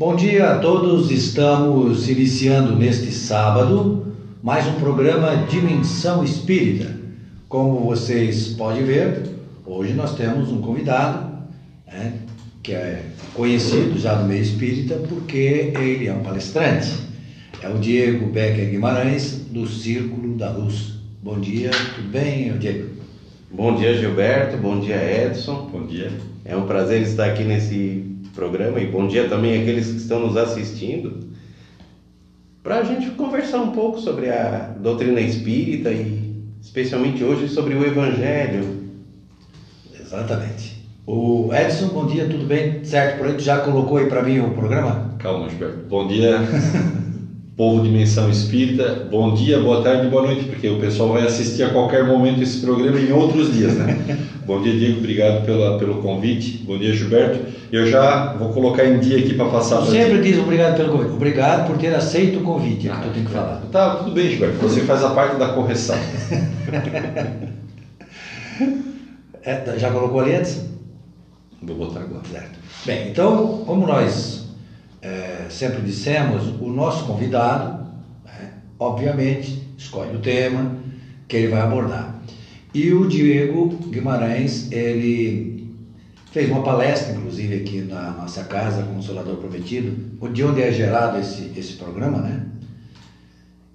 Bom dia a todos, estamos iniciando neste sábado mais um programa Dimensão Espírita. Como vocês podem ver, hoje nós temos um convidado né, que é conhecido já do meio espírita porque ele é um palestrante. É o Diego Becker Guimarães, do Círculo da Luz. Bom dia, tudo bem, Diego? Bom dia, Gilberto. Bom dia, Edson. Bom dia. É um prazer estar aqui nesse programa e bom dia também àqueles que estão nos assistindo para a gente conversar um pouco sobre a doutrina espírita e especialmente hoje sobre o Evangelho. Exatamente. O Edson, bom dia, tudo bem? Certo, por aí tu já colocou aí para mim o programa? Calma, Gilberto. Bom dia, povo Dimensão Espírita. Bom dia, boa tarde e boa noite, porque o pessoal vai assistir a qualquer momento esse programa em outros dias, né? bom dia, Diego, obrigado pela, pelo convite. Bom dia, Gilberto. Eu já vou colocar em dia aqui para passar. Tu sempre diz obrigado pelo convite. Obrigado por ter aceito o convite, é que tu tem que falar. Tá, tudo bem, Gilberto. Você faz a parte da correção. É, já colocou ali antes? Vou botar agora. Certo. Bem, então, como nós é, sempre dissemos, o nosso convidado, né, obviamente, escolhe o tema que ele vai abordar. E o Diego Guimarães, ele fez uma palestra, inclusive, aqui na nossa casa, Consolador Prometido, de onde é gerado esse, esse programa, né?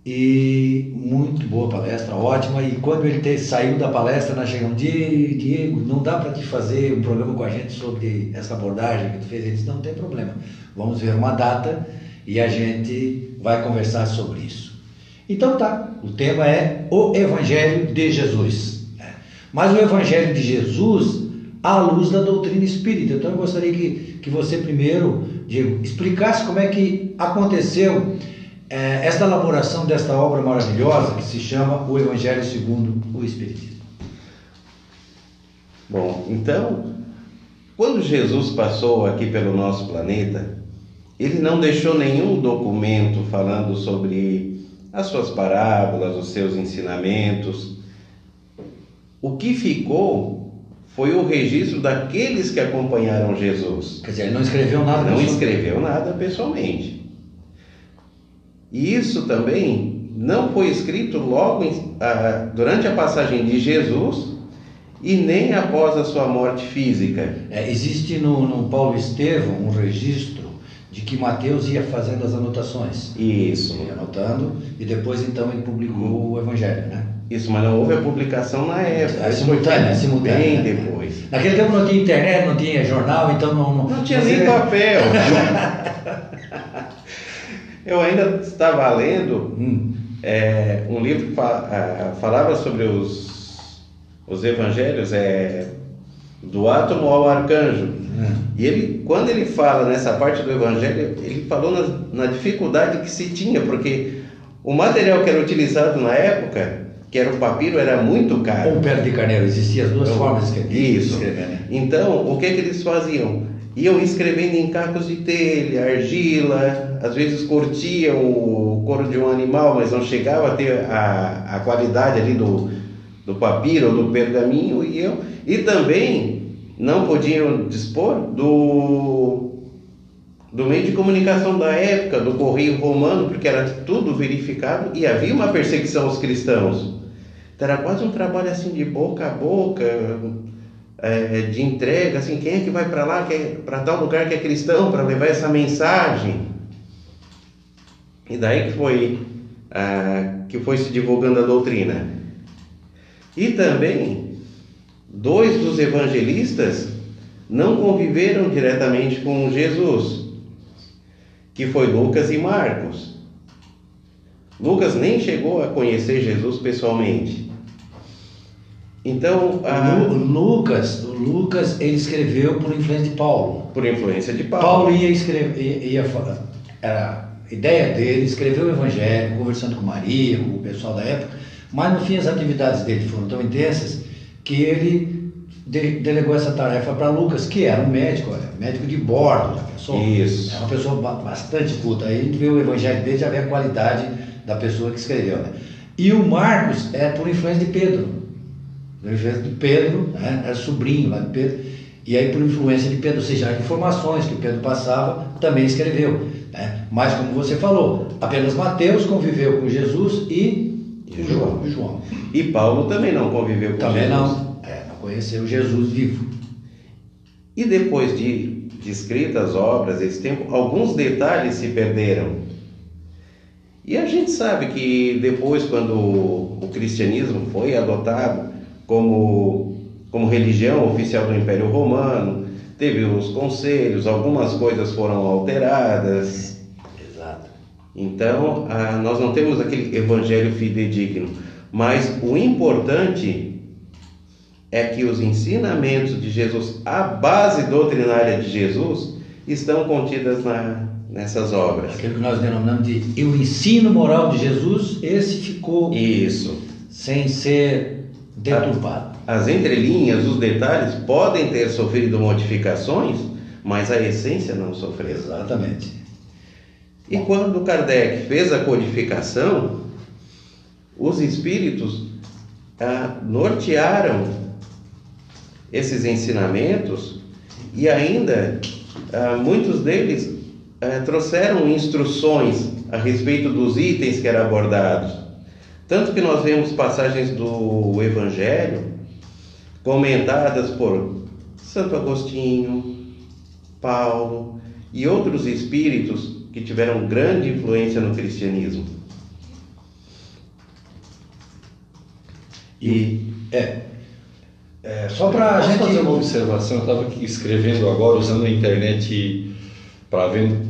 E muito boa palestra, ótima. E quando ele te, saiu da palestra, nós chegamos, Diego, não dá para te fazer um programa com a gente sobre essa abordagem que tu fez? Ele disse, não tem problema, vamos ver uma data e a gente vai conversar sobre isso. Então tá, o tema é o Evangelho de Jesus. Né? Mas o Evangelho de Jesus à luz da doutrina espírita. Então eu gostaria que, que você primeiro, Diego, explicasse como é que aconteceu é, esta elaboração desta obra maravilhosa que se chama O Evangelho segundo o Espiritismo. Bom, então, quando Jesus passou aqui pelo nosso planeta, ele não deixou nenhum documento falando sobre as suas parábolas, os seus ensinamentos. O que ficou foi o registro daqueles que acompanharam Jesus. Quer dizer, ele não escreveu nada. Não escreveu nada pessoalmente. E isso também não foi escrito logo em, ah, durante a passagem de Jesus e nem após a sua morte física. É, existe no, no Paulo Estevão um registro de que Mateus ia fazendo as anotações. Isso. Ia anotando e depois então ele publicou o Evangelho, né? Isso, mas não houve a publicação na época. É simultânea, é simultânea. Bem né? depois. Naquele tempo não tinha internet, não tinha jornal, então não... Não, não tinha nem papel. Eu ainda estava lendo hum. é, um livro que falava sobre os, os evangelhos é, do átomo ao arcanjo. Hum. E ele, quando ele fala nessa parte do evangelho, ele falou na, na dificuldade que se tinha, porque o material que era utilizado na época, que era o papiro, era muito caro. Ou pele de carneiro, existiam as duas então, formas que Isso. Escrever, né? Então, o que, que eles faziam? Iam escrevendo em cacos de telha, argila, às vezes curtiam o couro de um animal, mas não chegava a ter a, a qualidade ali do, do papiro ou do pergaminho, e, eu, e também não podiam dispor do, do meio de comunicação da época, do correio romano, porque era tudo verificado e havia uma perseguição aos cristãos. Então era quase um trabalho assim de boca a boca, é, de entrega, assim, quem é que vai para lá, é, para tal lugar que é cristão, para levar essa mensagem? E daí que foi, ah, que foi se divulgando a doutrina. E também, dois dos evangelistas não conviveram diretamente com Jesus, que foi Lucas e Marcos. Lucas nem chegou a conhecer Jesus pessoalmente. Então, a... Lucas, Lucas ele escreveu por influência de Paulo. Por influência de Paulo. Paulo ia escrever, ia, ia falar, era ideia dele, escreveu o Evangelho, conversando com Maria, com o pessoal da época, mas no fim as atividades dele foram tão intensas que ele de, delegou essa tarefa para Lucas, que era um médico, médico de bordo, pessoa, Isso. é uma pessoa bastante culta. Aí a gente vê o Evangelho dele já vê a qualidade da pessoa que escreveu. Né? E o Marcos é por influência de Pedro do de Pedro, né? era sobrinho lá de Pedro, E aí, por influência de Pedro, ou seja, as informações que Pedro passava, também escreveu. Né? Mas, como você falou, apenas Mateus conviveu com Jesus e, E João. e João. E Paulo também não conviveu com Também Jesus. não, é, não conheceu Jesus vivo. E depois de, de escritas obras, esse tempo, alguns detalhes se perderam. E a gente sabe que depois, quando o cristianismo foi adotado como, como religião oficial do Império Romano, teve os conselhos, algumas coisas foram alteradas. Exato. Então, ah, nós não temos aquele evangelho fidedigno. Mas o importante é que os ensinamentos de Jesus, a base doutrinária de Jesus, estão contidas na, nessas obras. Aquilo que nós denominamos de e o ensino moral de Jesus, esse ficou Isso. sem ser deturpado. As entrelinhas, os detalhes podem ter sofrido modificações, mas a essência não sofreu. Exatamente. E quando Kardec fez a codificação, os espíritos ah, nortearam esses ensinamentos e ainda ah, muitos deles ah, trouxeram instruções a respeito dos itens que eram abordados. Tanto que nós vemos passagens do Evangelho comentadas por Santo Agostinho, Paulo e outros espíritos que tiveram grande influência no cristianismo. E é, é só para a gente fazer uma observação? Eu estava escrevendo agora, usando a internet para ver,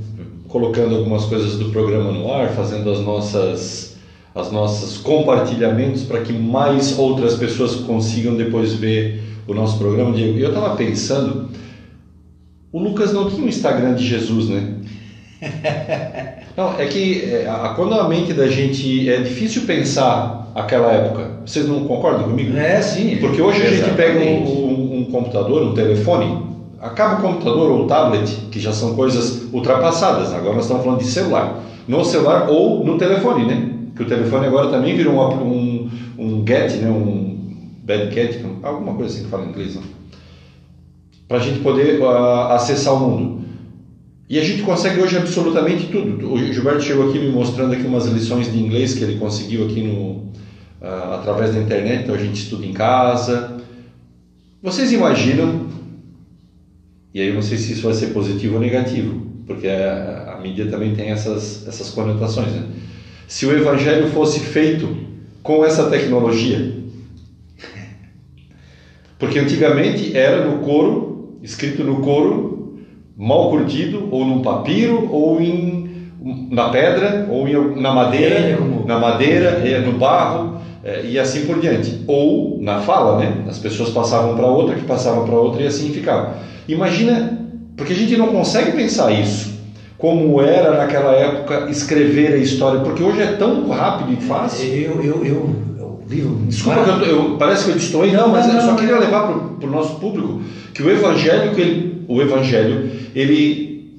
colocando algumas coisas do programa no ar, fazendo as nossas, as nossas compartilhamentos para que mais outras pessoas consigam depois ver o nosso programa. Diego, e eu estava pensando, o Lucas não tinha um Instagram de Jesus, né? Não, é que é, a- quando a mente da gente é difícil pensar aquela época. Vocês não concordam comigo? É, sim. Porque hoje a gente pega um, um- um computador, um telefone, acaba o computador ou o tablet, que já são coisas ultrapassadas. Agora nós estamos falando de celular. No celular ou no telefone, né? Que o telefone agora também virou um, um, um get, né? Um bad cat, alguma coisa assim que fala em inglês, né? Para a gente poder ah, acessar o mundo. E a gente consegue hoje absolutamente tudo. O Gilberto chegou aqui me mostrando aqui umas lições de inglês que ele conseguiu aqui no, ah, através da internet, então a gente estuda em casa. Vocês imaginam, e aí eu não sei se isso vai ser positivo ou negativo, porque a, a mídia também tem essas, essas conotações, né? Se o evangelho fosse feito com essa tecnologia, porque antigamente era no couro, escrito no couro, mal curtido, ou num papiro, ou em, na pedra, ou em, na madeira, É, como- na madeira, é, no barro, é, e assim por diante. Ou na fala, né? As pessoas passavam para outra, que passavam para outra, e assim ficava. Imagina, porque a gente não consegue pensar isso. Como era naquela época escrever a história, porque hoje é tão rápido e fácil. Eu, eu, eu, eu vivo. Desculpa, que eu, eu- parece que eu destoei, não, Não, mas eu só queria levar para o nosso público que o evangelho, que ele, o evangelho, ele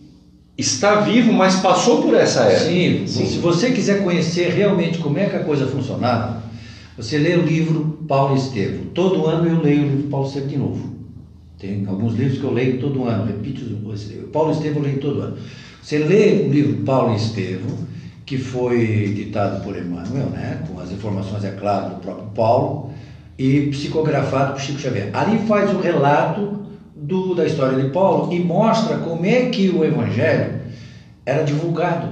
está vivo, mas passou por essa era. Sim, se você quiser conhecer realmente como é que a coisa funcionava, você lê o livro Paulo e Estevão. Todo ano eu leio o livro Paulo e Estevão de novo. Tem alguns livros que eu leio todo ano, repito. Paulo e Estevão eu leio todo ano. Você lê o livro Paulo e Estevão, que foi ditado por Emmanuel, né, com as informações, é claro, do próprio Paulo, e psicografado por Chico Xavier. Ali faz o relato do, da história de Paulo e mostra como é que o Evangelho era divulgado.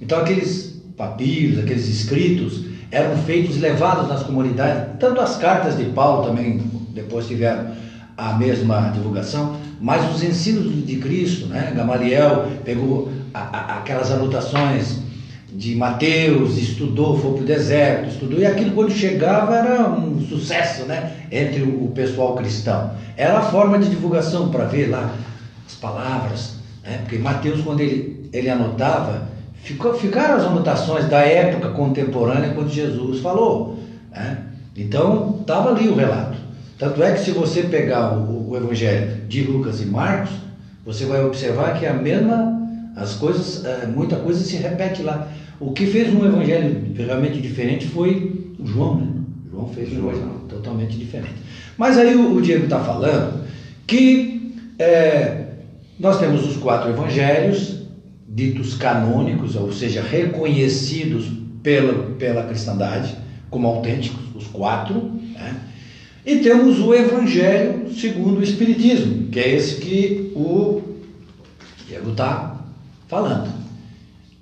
Então aqueles papiros, aqueles escritos eram feitos levados nas comunidades. Tanto as cartas de Paulo também depois tiveram a mesma divulgação, mas os ensinos de Cristo, né? Gamaliel pegou a- a- aquelas anotações de Mateus, estudou, foi para o deserto, estudou, e aquilo quando chegava era um sucesso né? entre o pessoal cristão. Era a forma de divulgação para ver lá as palavras, né? porque Mateus, quando ele, ele anotava, ficou, ficaram as anotações da época contemporânea quando Jesus falou. né? Então, estava ali o relato. Tanto é que se você pegar o, o Evangelho de Lucas e Marcos, você vai observar que é a mesma, as coisas, eh, muita coisa se repete lá. O que fez um Evangelho realmente diferente foi o João, né? João fez um. Evangelho totalmente diferente. Mas aí o, o Diego está falando que é, nós temos os quatro evangelhos, ditos canônicos, ou seja, reconhecidos pela, pela cristandade como autênticos, os quatro, né? E temos o evangelho segundo o Espiritismo, que é esse que o Diego está falando.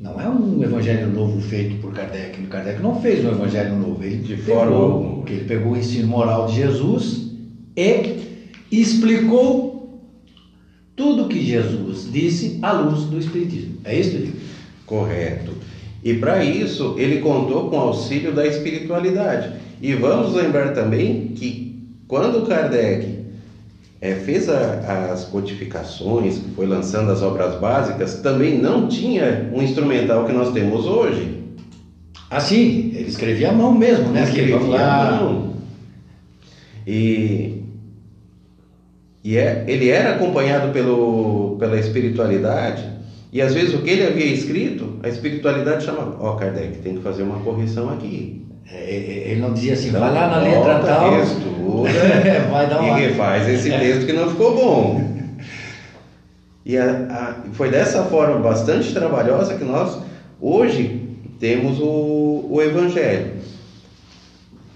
Não é um evangelho novo feito por Kardec. O Kardec não fez um evangelho novo. Ele De pegou, forma- ele pegou o ensino moral de Jesus e explicou tudo que Jesus disse à luz do Espiritismo. É isso, Diego? Correto. E para isso, ele contou com o auxílio da espiritualidade. E vamos lembrar também que quando Kardec eh, fez a- as codificações, foi lançando as obras básicas, também não tinha um instrumental que nós temos hoje. Assim, ele escrevia à mão mesmo, né? Escrevia à mão. E, e é, ele era acompanhado pelo, pela espiritualidade, e às vezes o que ele havia escrito, a espiritualidade chamava: Ó, Kardec, tem que fazer uma correção aqui. É, é, Ele não dizia assim, Então, vai lá na letra tal. Estuda vai dar uma. e refaz esse texto que não ficou bom. E a- a- foi dessa forma bastante trabalhosa que nós hoje temos o, o Evangelho.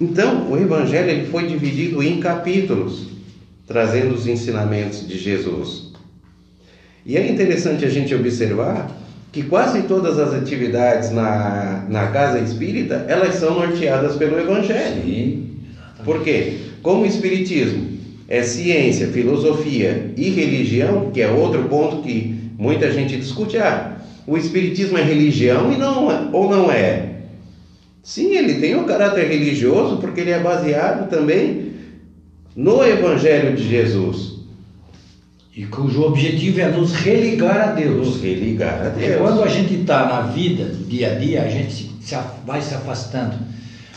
Então, o Evangelho ele foi dividido em capítulos, trazendo os ensinamentos de Jesus. E é interessante a gente observar que quase todas as atividades na, na casa espírita, elas são norteadas pelo Evangelho. Sim, Por quê? Como o Espiritismo é ciência, filosofia e religião, que é outro ponto que muita gente discute, ah, o Espiritismo é religião e não é- ou não é? Sim, ele tem um caráter religioso porque ele é baseado também no Evangelho de Jesus, E cujo objetivo é nos religar a Deus. nos religar a Porque Deus. quando a gente está na vida, do dia a dia, a gente se, se vai se afastando.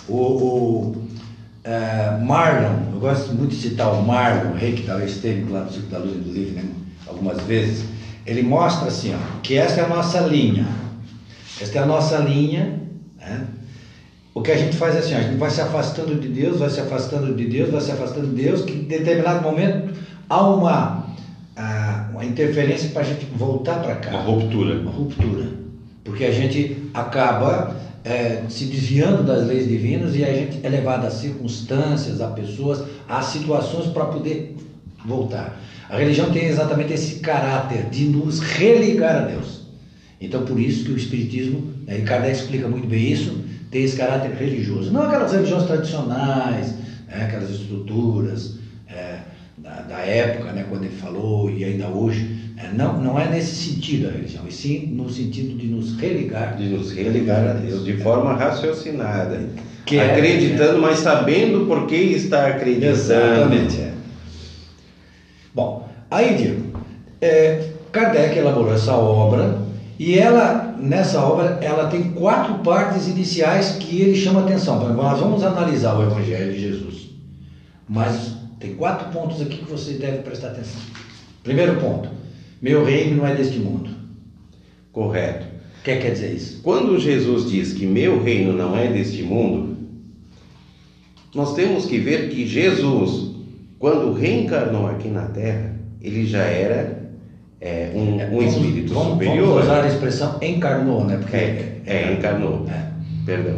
O, o, eh, Marlon, eu gosto muito de citar o Marlon, o rei que talvez esteve lá no Circo da Luz, inclusive, né, algumas vezes. Ele mostra assim, ó, que essa é a nossa linha. Esta é a nossa linha. Né? O que a gente faz é assim, ó, a gente vai se afastando de Deus, vai se afastando de Deus, vai se afastando de Deus, que em determinado momento há uma, uma interferência para a gente voltar para cá Uma ruptura. uma ruptura, porque a gente acaba é, se desviando das leis divinas e a gente é levado a circunstâncias, a pessoas, a situações para poder voltar. A religião tem exatamente esse caráter de nos religar a Deus. Então, por isso que o Espiritismo, né, e Kardec explica muito bem isso, tem esse caráter religioso. Não aquelas religiões tradicionais, né, aquelas estruturas da, da época, né, quando ele falou, e ainda hoje. É, não, não é nesse sentido a religião, e sim no sentido de nos religar. de nos religar a Deus de forma raciocinada, Que é- acreditando, mas sabendo por que está acreditando. Exatamente. é. Bom, aí Diego, é, Kardec elaborou essa obra e ela, nessa obra, ela tem quatro partes iniciais que ele chama atenção. Nós vamos analisar o Evangelho de Jesus, mas tem quatro pontos aqui que você deve prestar atenção. Primeiro ponto, meu reino não é deste mundo. Correto. O que quer dizer isso? Quando Jesus diz que meu reino não é deste mundo, nós temos que ver que Jesus, quando reencarnou aqui na Terra, ele já era é, um, um espírito vamos, superior. Vamos usar a expressão encarnou, né? Porque É, é, encarnou. É. Perdão.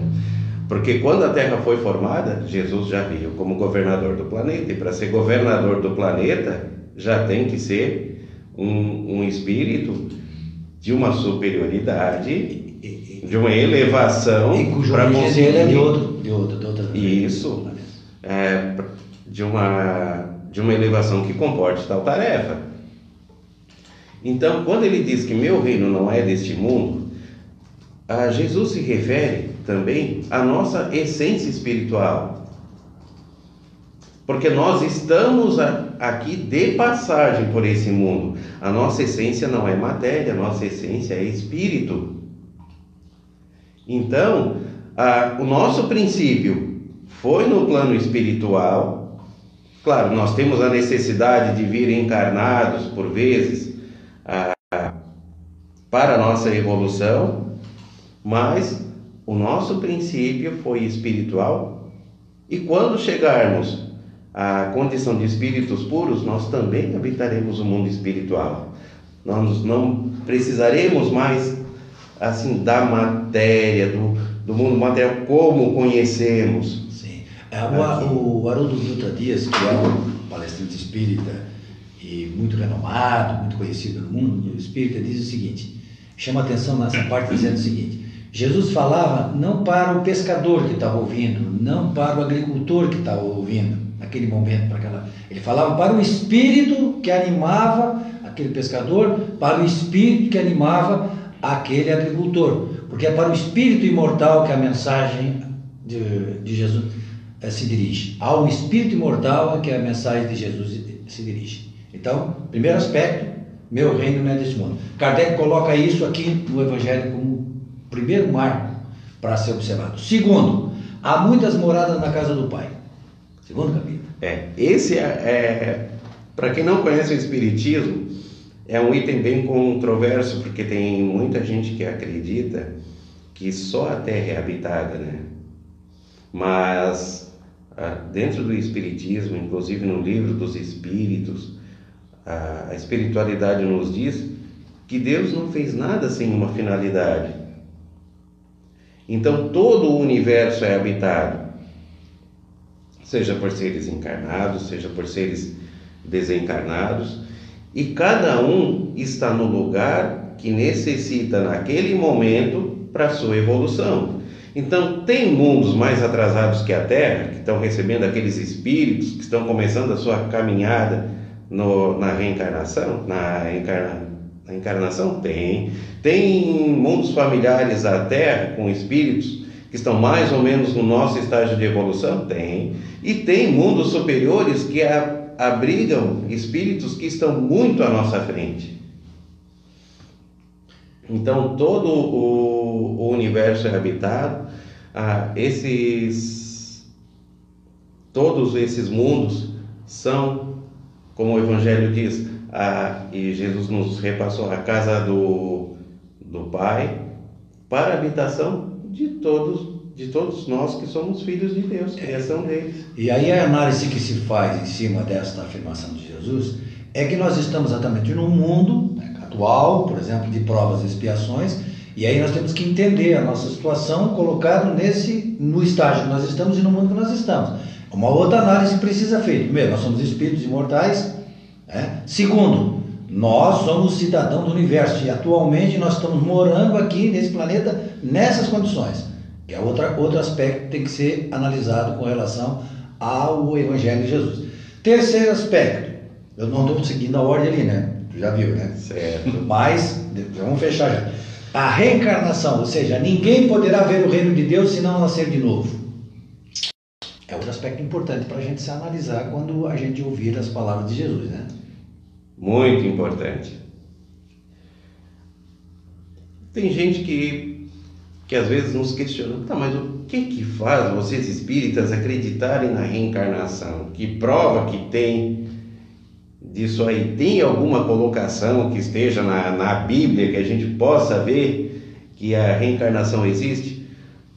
Porque quando a Terra foi formada, Jesus já veio como governador do planeta. E para ser governador do planeta, já tem que ser um, um espírito de uma superioridade, de uma elevação para dele é de conseguir outro, de outro, de outra. Isso. é, de uma de uma elevação que comporte tal tarefa. Então, quando ele diz que meu reino não é deste mundo, a Jesus se refere também à nossa essência espiritual. Porque nós estamos a- aqui de passagem por esse mundo. A nossa essência não é matéria, a nossa essência é espírito. Então, a- o nosso princípio foi no plano espiritual. Claro, nós temos a necessidade de vir encarnados por vezes a- para a nossa evolução, mas o nosso princípio foi espiritual. E quando chegarmos a condição de espíritos puros, nós também habitaremos o mundo espiritual. Nós não precisaremos mais assim da matéria, do, do mundo material como conhecemos. Sim. É, o, o Haroldo Dutra Dias, que é um palestrante espírita e muito renomado, muito conhecido no mundo espírita, diz o seguinte: chama atenção nessa parte dizendo o seguinte: Jesus falava não para o pescador que estava ouvindo, não para o agricultor que estava ouvindo, naquele momento, para aquela. Ele falava para o espírito que animava aquele pescador, para o espírito que animava aquele agricultor, porque é para o espírito imortal que a mensagem de, de Jesus eh, se dirige. Ao espírito imortal é que a mensagem de Jesus se dirige. Então, primeiro aspecto, meu reino não é desse mundo. Kardec coloca isso aqui no Evangelho como primeiro marco para ser observado. Segundo, há muitas moradas na casa do Pai. Segundo capítulo. É, esse é, é para quem não conhece o Espiritismo, é um item bem controverso, porque tem muita gente que acredita que só a Terra é habitada, né? Mas ah, dentro do Espiritismo, inclusive no livro dos Espíritos, a espiritualidade nos diz que Deus não fez nada sem uma finalidade. Então todo o universo é habitado, seja por seres encarnados, seja por seres desencarnados, e cada um está no lugar que necessita naquele momento para sua evolução. Então, tem mundos mais atrasados que a Terra, que estão recebendo aqueles espíritos que estão começando a sua caminhada no, na reencarnação? Na, encarna, na encarnação? Tem. Tem mundos familiares à Terra com espíritos que estão mais ou menos no nosso estágio de evolução? Tem. E tem mundos superiores que abrigam espíritos que estão muito à nossa frente. Então, todo o, o universo é habitado, ah, esses, todos esses mundos são, como o Evangelho diz, ah, e Jesus nos repassou, a casa do, do Pai, para a habitação de todos de todos nós que somos filhos de Deus, criação deles. E aí a análise que se faz em cima desta afirmação de Jesus é que nós estamos exatamente num mundo né, atual, por exemplo, de provas e expiações, e aí nós temos que entender a nossa situação colocado nesse no estágio que nós estamos e no mundo que nós estamos. Uma outra análise precisa ser feita. Primeiro, nós somos espíritos imortais. Né? Segundo, nós somos cidadãos do universo e atualmente nós estamos morando aqui nesse planeta nessas condições que é outra, outro aspecto que tem que ser analisado com relação ao Evangelho de Jesus. Terceiro aspecto, eu não estou seguindo a ordem ali, né? Tu já viu, né? Certo. Mas, vamos fechar já. A reencarnação, ou seja, ninguém poderá ver o reino de Deus se não nascer de novo. Aspecto importante para a gente se analisar quando a gente ouvir as palavras de Jesus, né? Muito importante. Tem gente que que às vezes nos questionam, tá, mas o que que faz vocês espíritas acreditarem na reencarnação? Que prova que tem disso aí? Tem alguma colocação que esteja na, na Bíblia que a gente possa ver que a reencarnação existe?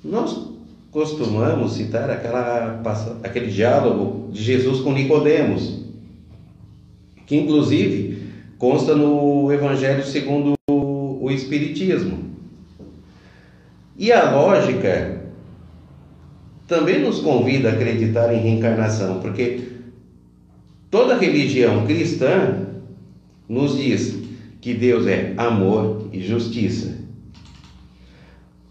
Nós costumamos citar aquela, aquele diálogo de Jesus com Nicodemos, que inclusive consta no Evangelho segundo o Espiritismo. E a lógica também nos convida a acreditar em reencarnação, porque toda religião cristã nos diz que Deus é amor e justiça.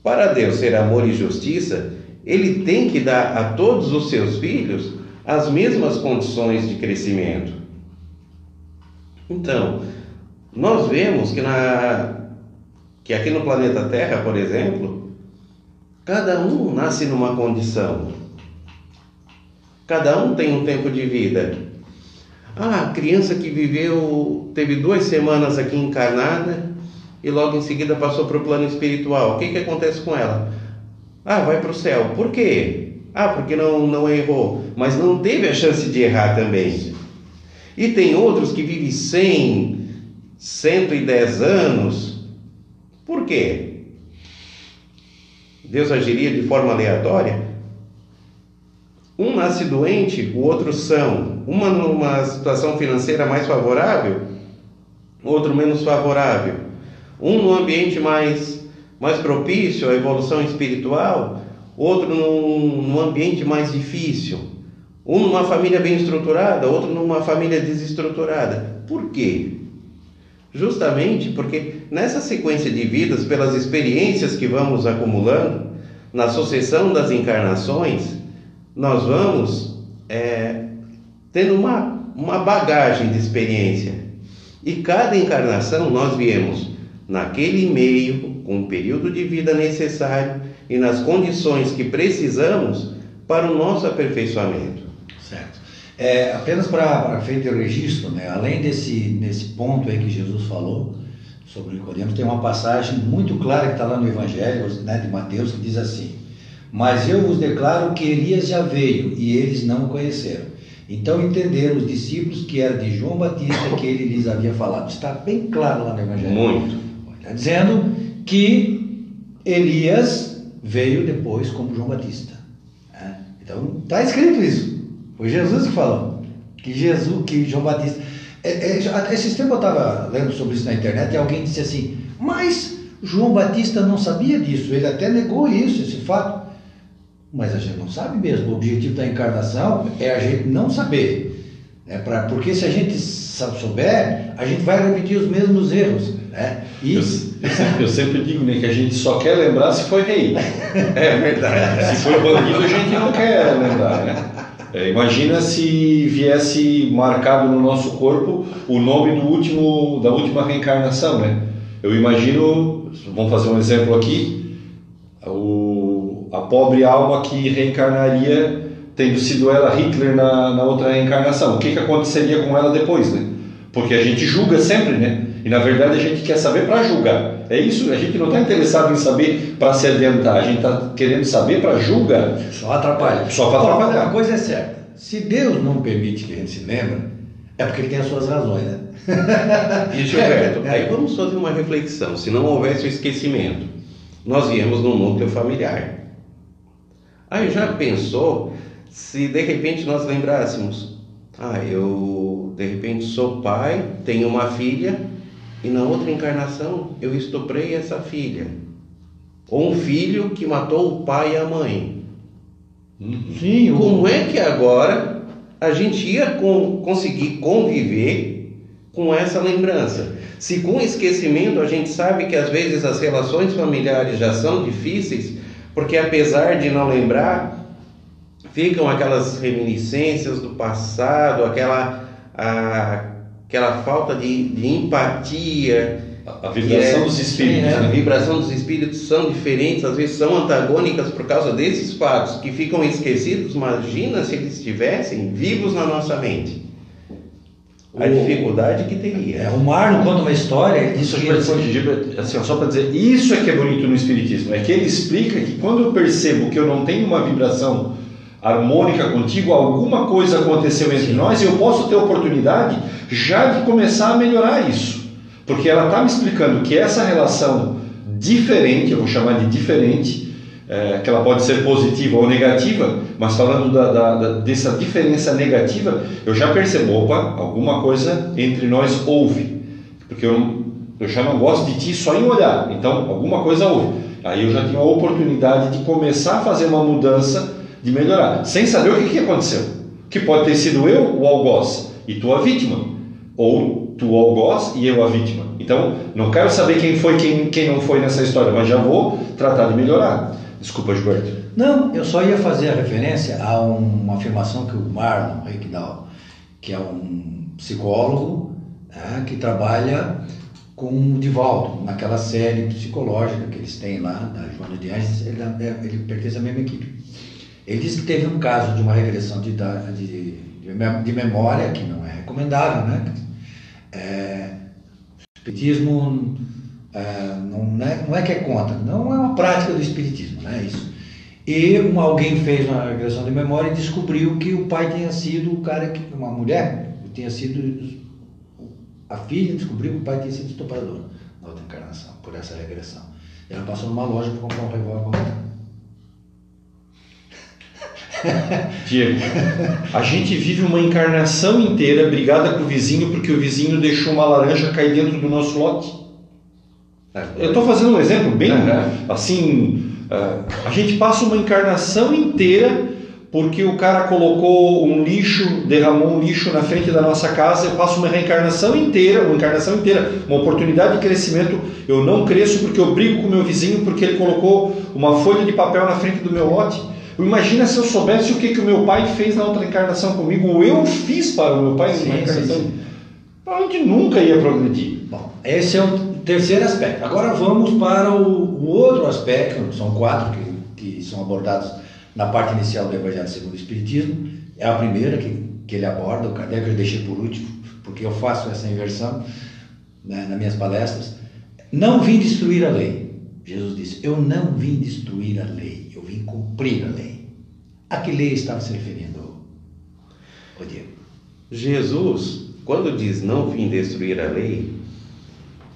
Para Deus ser amor e justiça, ele tem que dar a todos os seus filhos as mesmas condições de crescimento. Então, nós vemos que, na, que aqui no planeta Terra, por exemplo, Cada um nasce numa condição. Cada um tem um tempo de vida. Ah, a criança que viveu, teve duas semanas aqui encarnada e logo em seguida passou para o plano espiritual. O que, que acontece com ela? Ah, vai para o céu. Por quê? Ah, porque não, não errou. Mas não teve a chance de errar também. E tem outros que vivem 100, 110 anos. Por quê? Deus agiria de forma aleatória? Um nasce doente, o outro são. Uma numa situação financeira mais favorável, outro menos favorável. Um num ambiente mais, mais propício à evolução espiritual, outro num, num ambiente mais difícil. Um numa família bem estruturada, outro numa família desestruturada. Por quê? Justamente porque nessa sequência de vidas, pelas experiências que vamos acumulando, na sucessão das encarnações, nós vamos é, tendo uma, uma bagagem de experiência. E cada encarnação nós viemos naquele meio, com o período de vida necessário e nas condições que precisamos para o nosso aperfeiçoamento. Certo. É, apenas para feito o registro, né, além desse, desse ponto aí que Jesus falou sobre Nicodemos, tem uma passagem muito clara que está lá no Evangelho né, de Mateus que diz assim: Mas eu vos declaro que Elias já veio e eles não o conheceram. Então entenderam os discípulos que era de João Batista que ele lhes havia falado. Está bem claro lá no Evangelho. Muito. Está dizendo que Elias veio depois como João Batista. né? Então está escrito isso. Foi Jesus que falou. Que Jesus, que João Batista. É, é, esse tempo eu estava lendo sobre isso na internet e alguém disse assim, mas João Batista não sabia disso, ele até negou isso, esse fato. Mas a gente não sabe mesmo. O objetivo da encarnação é a gente não saber. Né? Pra, porque se a gente souber, a gente vai repetir os mesmos erros. Né? E Eu, eu sempre, eu sempre digo né, que a gente só quer lembrar se foi rei. É verdade. Se foi bandido, a gente não quer lembrar, né? É, imagina se viesse marcado no nosso corpo o nome do último, da última reencarnação, né? Eu imagino, vamos fazer um exemplo aqui, o, a pobre alma que reencarnaria tendo sido ela Hitler na, na outra reencarnação. O que, que aconteceria com ela depois, né? Porque a gente julga sempre, né? E na verdade a gente quer saber para julgar. É isso, a gente não está interessado em saber para se adiantar, a gente está querendo saber para julgar. Só atrapalha. Só Bom, atrapalhar. Uma coisa é certa: se Deus não permite que a gente se lembre, é porque ele tem as suas razões, né? E Gilberto, aí vamos fazer uma reflexão. Se não houvesse o esquecimento, nós viemos num núcleo familiar. Aí já pensou se de repente nós lembrássemos: ah, eu de repente sou pai, tenho uma filha e na outra encarnação eu estuprei essa filha. Ou um filho que matou o pai e a mãe. Sim, o- Como é que agora a gente ia con- conseguir conviver com essa lembrança? Se com esquecimento a gente sabe que às vezes as relações familiares já são difíceis, porque apesar de não lembrar, ficam aquelas reminiscências do passado, aquela, a- aquela falta de, de empatia, A, a vibração É, dos espíritos, a né? vibração dos espíritos são diferentes, às vezes são antagônicas por causa desses fatos que ficam esquecidos. Imagina se eles estivessem vivos na nossa mente. A O- dificuldade que É, teria. o Marlon conta uma história, Isso que ele foi- assim, só para dizer, isso é que é bonito no Espiritismo, é que ele explica que quando eu percebo que eu não tenho uma vibração harmônica contigo, alguma coisa aconteceu entre nós e eu posso ter oportunidade já de começar a melhorar isso. Porque ela está me explicando que essa relação diferente, eu vou chamar de diferente, é, que ela pode ser positiva ou negativa, mas falando da, da- da- dessa diferença negativa, eu já percebo, opa, alguma coisa entre nós houve. Porque eu, eu já não gosto de ti só em olhar, então alguma coisa houve. Aí eu já tenho a oportunidade de começar a fazer uma mudança, de melhorar, sem saber o que, que aconteceu. Que pode ter sido eu, o algoz, e tu a vítima. Ou tu o algoz e eu a vítima. Então, não quero saber quem foi, quem, quem não foi nessa história, mas já vou tratar de melhorar. Desculpa, Gilberto. Não, eu só ia fazer a referência a um- uma afirmação que o Marlon Rickdal, que é um psicólogo né, que trabalha com o Divaldo, naquela série psicológica que eles têm lá, da Joana de Anjos, ele, é- ele pertence à mesma equipe. Ele disse que teve um caso de uma regressão de, de, de, mem- de memória, que não é recomendável, né? É, o espiritismo é, não, não é, não é que é contra, não é uma prática do espiritismo, né? Isso. E um, alguém fez uma regressão de memória e descobriu que o pai tinha sido o cara que, uma mulher, tinha sido a filha descobriu que o pai tinha sido estuprador na outra encarnação, por essa regressão. Ela passou numa loja para comprar um revólver. Diego, a gente vive uma encarnação inteira brigada com o vizinho porque o vizinho deixou uma laranja cair dentro do nosso lote. Eu estou fazendo um exemplo bem Uhum. assim. ah, a gente passa uma encarnação inteira porque o cara colocou um lixo, derramou um lixo na frente da nossa casa. Eu passo uma reencarnação inteira, uma encarnação inteira, uma oportunidade de crescimento. Eu não cresço porque eu brigo com o meu vizinho porque ele colocou uma folha de papel na frente do meu lote. Imagina se eu soubesse o que, que o meu pai fez na outra encarnação comigo, ou eu fiz para o meu pai Sim, sim, encarnação. sim. Provavelmente nunca ia progredir. Bom, esse é o terceiro aspecto. Agora vamos para o, o outro aspecto, são quatro que, que são abordados na parte inicial do Evangelho segundo o Espiritismo. É a primeira que, que ele aborda, o Kardec eu deixei por último, porque eu faço essa inversão né, nas minhas palestras. Não vim destruir a lei. Jesus disse, eu não vim destruir a lei, eu vim cumprir a lei. A que lei estava se referindo, ô Diego? Jesus, quando diz não vim destruir a lei,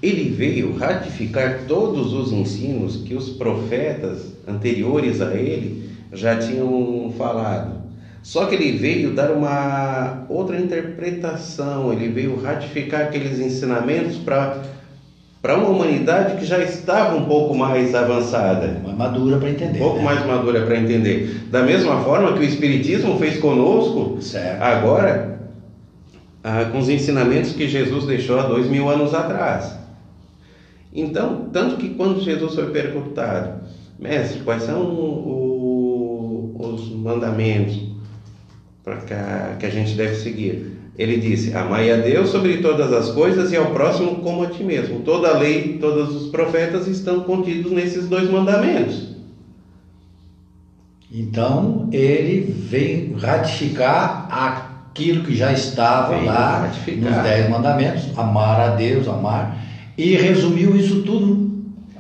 ele veio ratificar todos os ensinos que os profetas anteriores a ele já tinham falado. Só que ele veio dar uma outra interpretação, ele veio ratificar aqueles ensinamentos para para uma humanidade que já estava um pouco mais avançada. Uma madura para entender. Um pouco né? mais madura para entender. Da mesma forma que o Espiritismo fez conosco, Certo. agora, ah, com os ensinamentos que Jesus deixou há dois mil anos atrás. Então, tanto que quando Jesus foi perguntado, mestre, quais são o- os mandamentos para que a gente deve seguir? Ele disse: Amai a Deus sobre todas as coisas e ao próximo como a ti mesmo. Toda a lei, todos os profetas estão contidos nesses dois mandamentos. Então ele veio ratificar aquilo que já estava Veio lá ratificar. nos Dez Mandamentos: amar a Deus, amar, e resumiu isso tudo: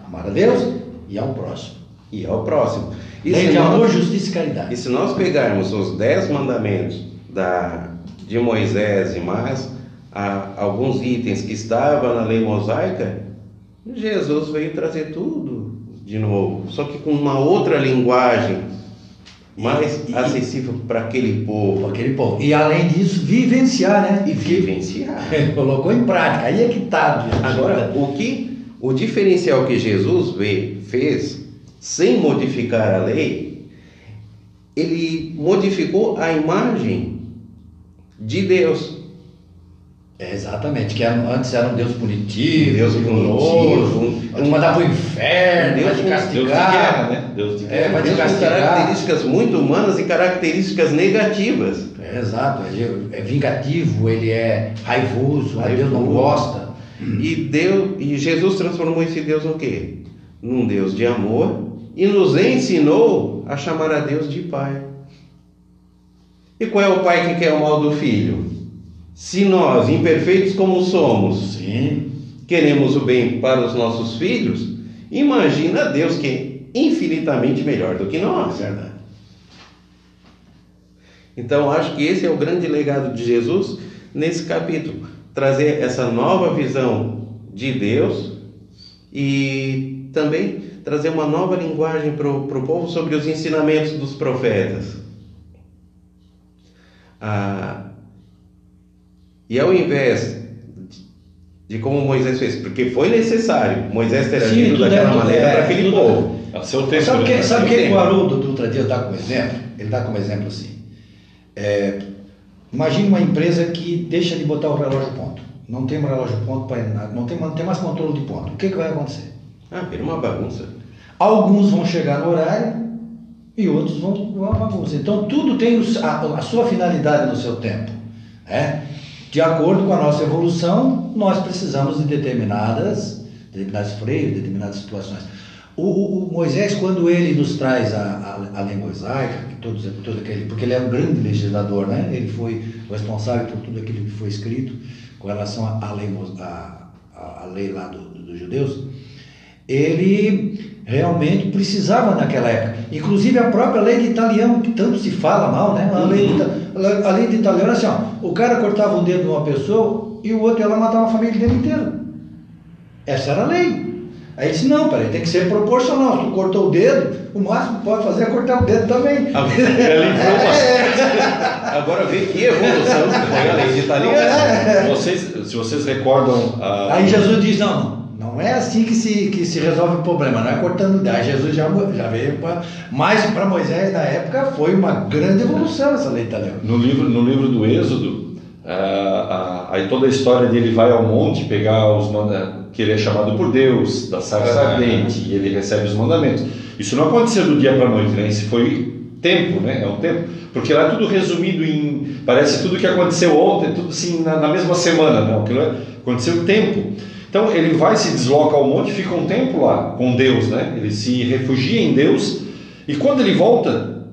amar a Deus e ao próximo. E ao próximo. E Lei de amor, justiça e caridade. E se nós pegarmos os dez mandamentos da, de Moisés e mais alguns itens que estavam na lei mosaica, Jesus veio trazer tudo de novo, só que com uma outra linguagem mais E- acessível para aquele povo Aquele povo. E além disso, vivenciar, né? e vivenciar. Ele colocou em prática. Aí é que está. Agora, o que o diferencial que Jesus veio, fez sem modificar a lei, ele modificou a imagem de Deus. É, exatamente, que era- antes era um Deus punitivo, Deus punitivo, mandar para o inferno, Deus te com- Deus de castigar. guerra, né? Deus de É, guerra. Deus com castigar. características muito humanas e características negativas. É, exato, é, é vingativo, ele é raivoso, aí Deus não Raivoso. gosta. E Deus e Jesus transformou esse Deus no quê? Num Deus de amor e nos ensinou a chamar a Deus de Pai. E qual é o pai que quer o mal do filho? Se nós, imperfeitos como somos, Sim, queremos o bem para os nossos filhos, imagina Deus que é infinitamente melhor do que é nós. verdade. Então, acho que esse é o grande legado de Jesus nesse capítulo trazer essa nova visão de Deus e também trazer uma nova linguagem para o povo sobre os ensinamentos dos profetas. Ah, e ao invés de como Moisés fez, porque foi necessário Moisés ter Sim, agido é- daquela tudo maneira é- para aquele povo. A seu tempo. Sabe o que, né? sabe que, tempo. o Haroldo do Ultra Dia dá como exemplo? Ele dá como exemplo assim. É, imagine uma empresa que deixa de botar o relógio ponto. Não tem um relógio ponto para nada, não tem, não tem mais controle de ponto. O que, que vai acontecer? Ah, vira uma bagunça. Alguns vão chegar no horário e outros vão vão à bagunça. Então tudo tem a, a sua finalidade no seu tempo. né? De acordo com a nossa evolução, nós precisamos de determinadas, determinados freios, determinadas situações. O, o- o Moisés, quando ele nos traz a, a, a lei mosaica, que todos, todo aquele, porque ele é um grande legislador, né? ele foi responsável por tudo aquilo que foi escrito com relação à lei, à- lei lá do- do- dos judeus, ele realmente precisava naquela época. Inclusive a própria lei de Italião, que tanto se fala mal, né? A lei de, a lei de Italião era assim, ó, o cara cortava um dedo de uma pessoa e o outro ia lá matava a família dele inteira. Essa era a lei. Aí ele disse, não, peraí, tem que ser proporcional. Se tu cortou o dedo, o máximo que pode fazer é cortar o dedo também. É. Agora vê que evolução que foi a lei de italiano. Vocês, se vocês recordam. a- Aí Jesus diz, não, não, é assim que se, que se resolve o problema, não é cortando. Aí Jesus já, já veio para... Mas para Moisés, na época, foi uma grande evolução essa lei italiana. No livro, no livro do Êxodo, ah, ah, aí toda a história dele vai ao monte pegar os que ele é chamado por Deus, da sarça Ah. ardente, e ele recebe os mandamentos. Isso não aconteceu do dia para a noite, né? Isso foi tempo, né? É um tempo. Porque lá é tudo resumido em. Parece tudo que aconteceu ontem, tudo assim na, na mesma semana, não. Aquilo é, aconteceu tempo. Então ele vai, se desloca ao monte, fica um tempo lá com Deus, né? Ele se refugia em Deus, e quando ele volta,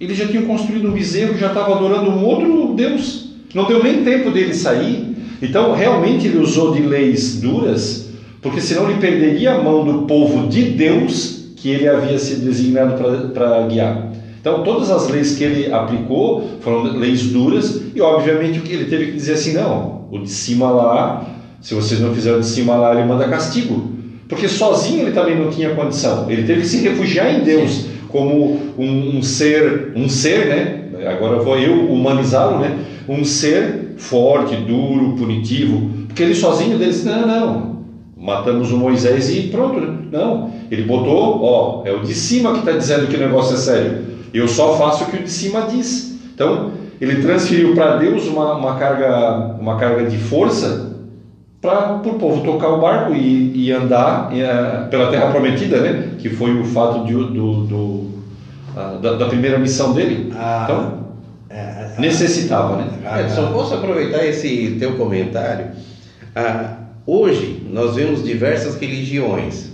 ele já tinha construído um bezerro, já estava adorando um outro Deus. Não deu nem tempo dele sair. Então, realmente, ele usou de leis duras, porque senão ele perderia a mão do povo de Deus que ele havia sido designado para guiar. Então, todas as leis que ele aplicou foram leis duras, e obviamente ele teve que dizer assim: não, o de cima lá, se vocês não fizerem o de cima lá, ele manda castigo. Porque sozinho ele também não tinha condição. Ele teve que se refugiar em Deus como um, um ser, um ser, né? Agora vou eu humanizá-lo, né? Um ser forte, duro, punitivo. Porque ele sozinho ele disse: não, não, matamos o Moisés e pronto. Né? Não, ele botou, ó, é o de cima que está dizendo que o negócio é sério. Eu só faço o que o de cima diz. Então ele transferiu para Deus uma, uma carga, uma carga de força para o povo tocar o barco e, e andar eh, pela terra prometida, né? Que foi o fato de, do, do- ah, da, da primeira missão dele. Ah, Então é, é, necessitava, né? ah, Edson, posso aproveitar esse teu comentário? Ah, hoje nós vemos diversas religiões.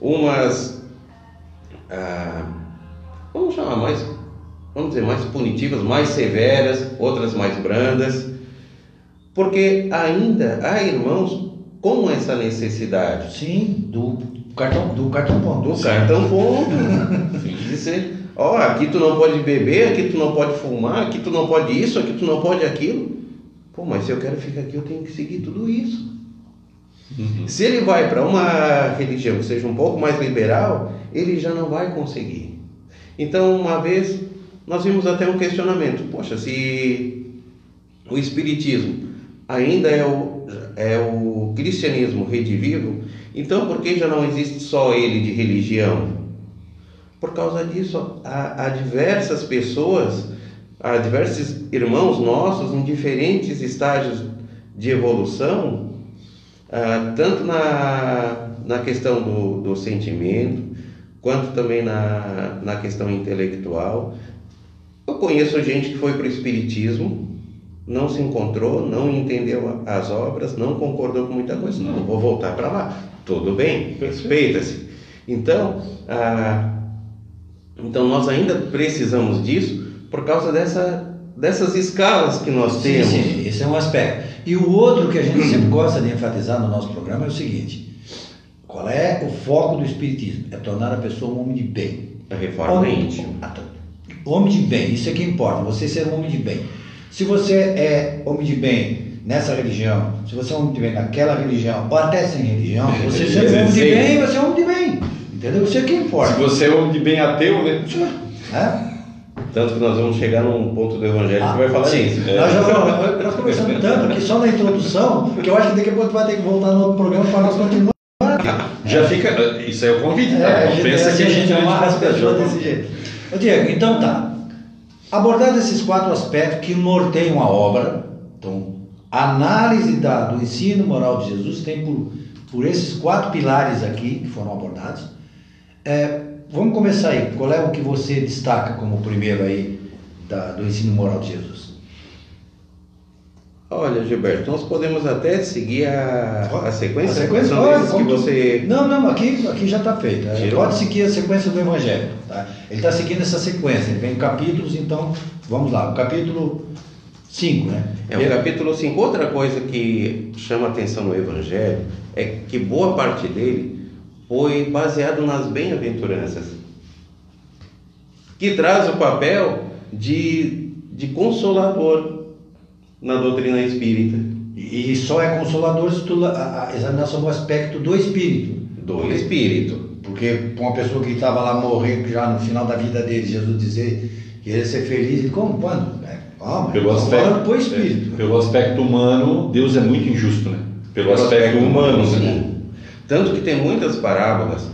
Umas, ah, vamos chamar mais, vamos dizer, mais punitivas, mais severas, outras mais brandas, porque ainda há irmãos com essa necessidade. Sim, do cartão, do cartão ponto. Do cartão ponto. Dizer, ó, aqui tu não pode beber, aqui tu não pode fumar, aqui tu não pode isso, aqui tu não pode aquilo. Pô, mas se eu quero ficar aqui, eu tenho que seguir tudo isso. Se ele vai para uma religião que seja um pouco mais liberal, ele já não vai conseguir. Então, uma vez, nós vimos até um questionamento. Poxa, se o Espiritismo ainda é o, é o cristianismo redivivo, então por que já não existe só ele de religião? Por causa disso, há, há diversas pessoas, há diversos irmãos nossos em diferentes estágios de evolução, ah, tanto na, na questão do, do sentimento, quanto também na, na questão intelectual. Eu conheço gente que foi para o Espiritismo, não se encontrou, não entendeu as obras, não concordou com muita coisa. Não, vou voltar para lá. Tudo bem, respeita-se. Então, ah, então nós ainda precisamos disso por causa dessa, dessas escalas que nós Sim, temos. sim, esse é um aspecto. E o outro que a gente sempre gosta de enfatizar no nosso programa é o seguinte: qual é o foco do Espiritismo? É tornar a pessoa um homem de bem. A reforma Homem- íntima. Homem de bem, isso é que importa, você ser um homem de bem. Se você é homem de bem nessa religião, se você é homem de bem naquela religião, ou até sem religião, você um homem de bem, você é homem de bem. Entendeu? Isso é que Se importa. você é homem de bem ateu, né? Né? Tanto que nós vamos chegar num ponto do Evangelho que vai falar Ah, sim. isso. Nós já nós conversamos tanto aqui só na introdução, que eu acho que daqui a pouco vai ter que voltar no outro programa para nós continuarmos. Já fica. Isso aí é o convite, tá? É, a Não pensa que a gente amarra as vai pessoas desse jeito. Ô Diego, então tá. Abordados esses quatro aspectos que norteiam a obra, então, a análise da- do ensino moral de Jesus tem por, por esses quatro pilares aqui que foram abordados. É, vamos começar aí. Qual é o que você destaca como primeiro aí da- do ensino moral de Jesus? Olha, Gilberto, nós podemos até seguir a, a sequência, A sequência? Pode, esses que tu- você. Não, não, aqui, aqui já está feito. É, Tirou? Pode seguir a sequência do Evangelho. Tá? Ele está seguindo essa sequência, ele vem em capítulos, então vamos lá. O capítulo 5, né? É o capítulo 5. Outra coisa que chama atenção no Evangelho é que boa parte dele foi baseado nas bem-aventuranças, que traz o papel de, de consolador na doutrina espírita. E só é consolador se tu a, a examinação do aspecto do espírito. Do espírito. Porque para uma pessoa que estava lá morrendo já no final da vida dele, Jesus dizer que ele ser feliz, como? Quando? É, pelo aspecto, pro espírito. É, pelo aspecto humano, Deus é muito injusto, né? Pelo, pelo aspecto, aspecto, humano, sim. Né? Tanto que tem muitas parábolas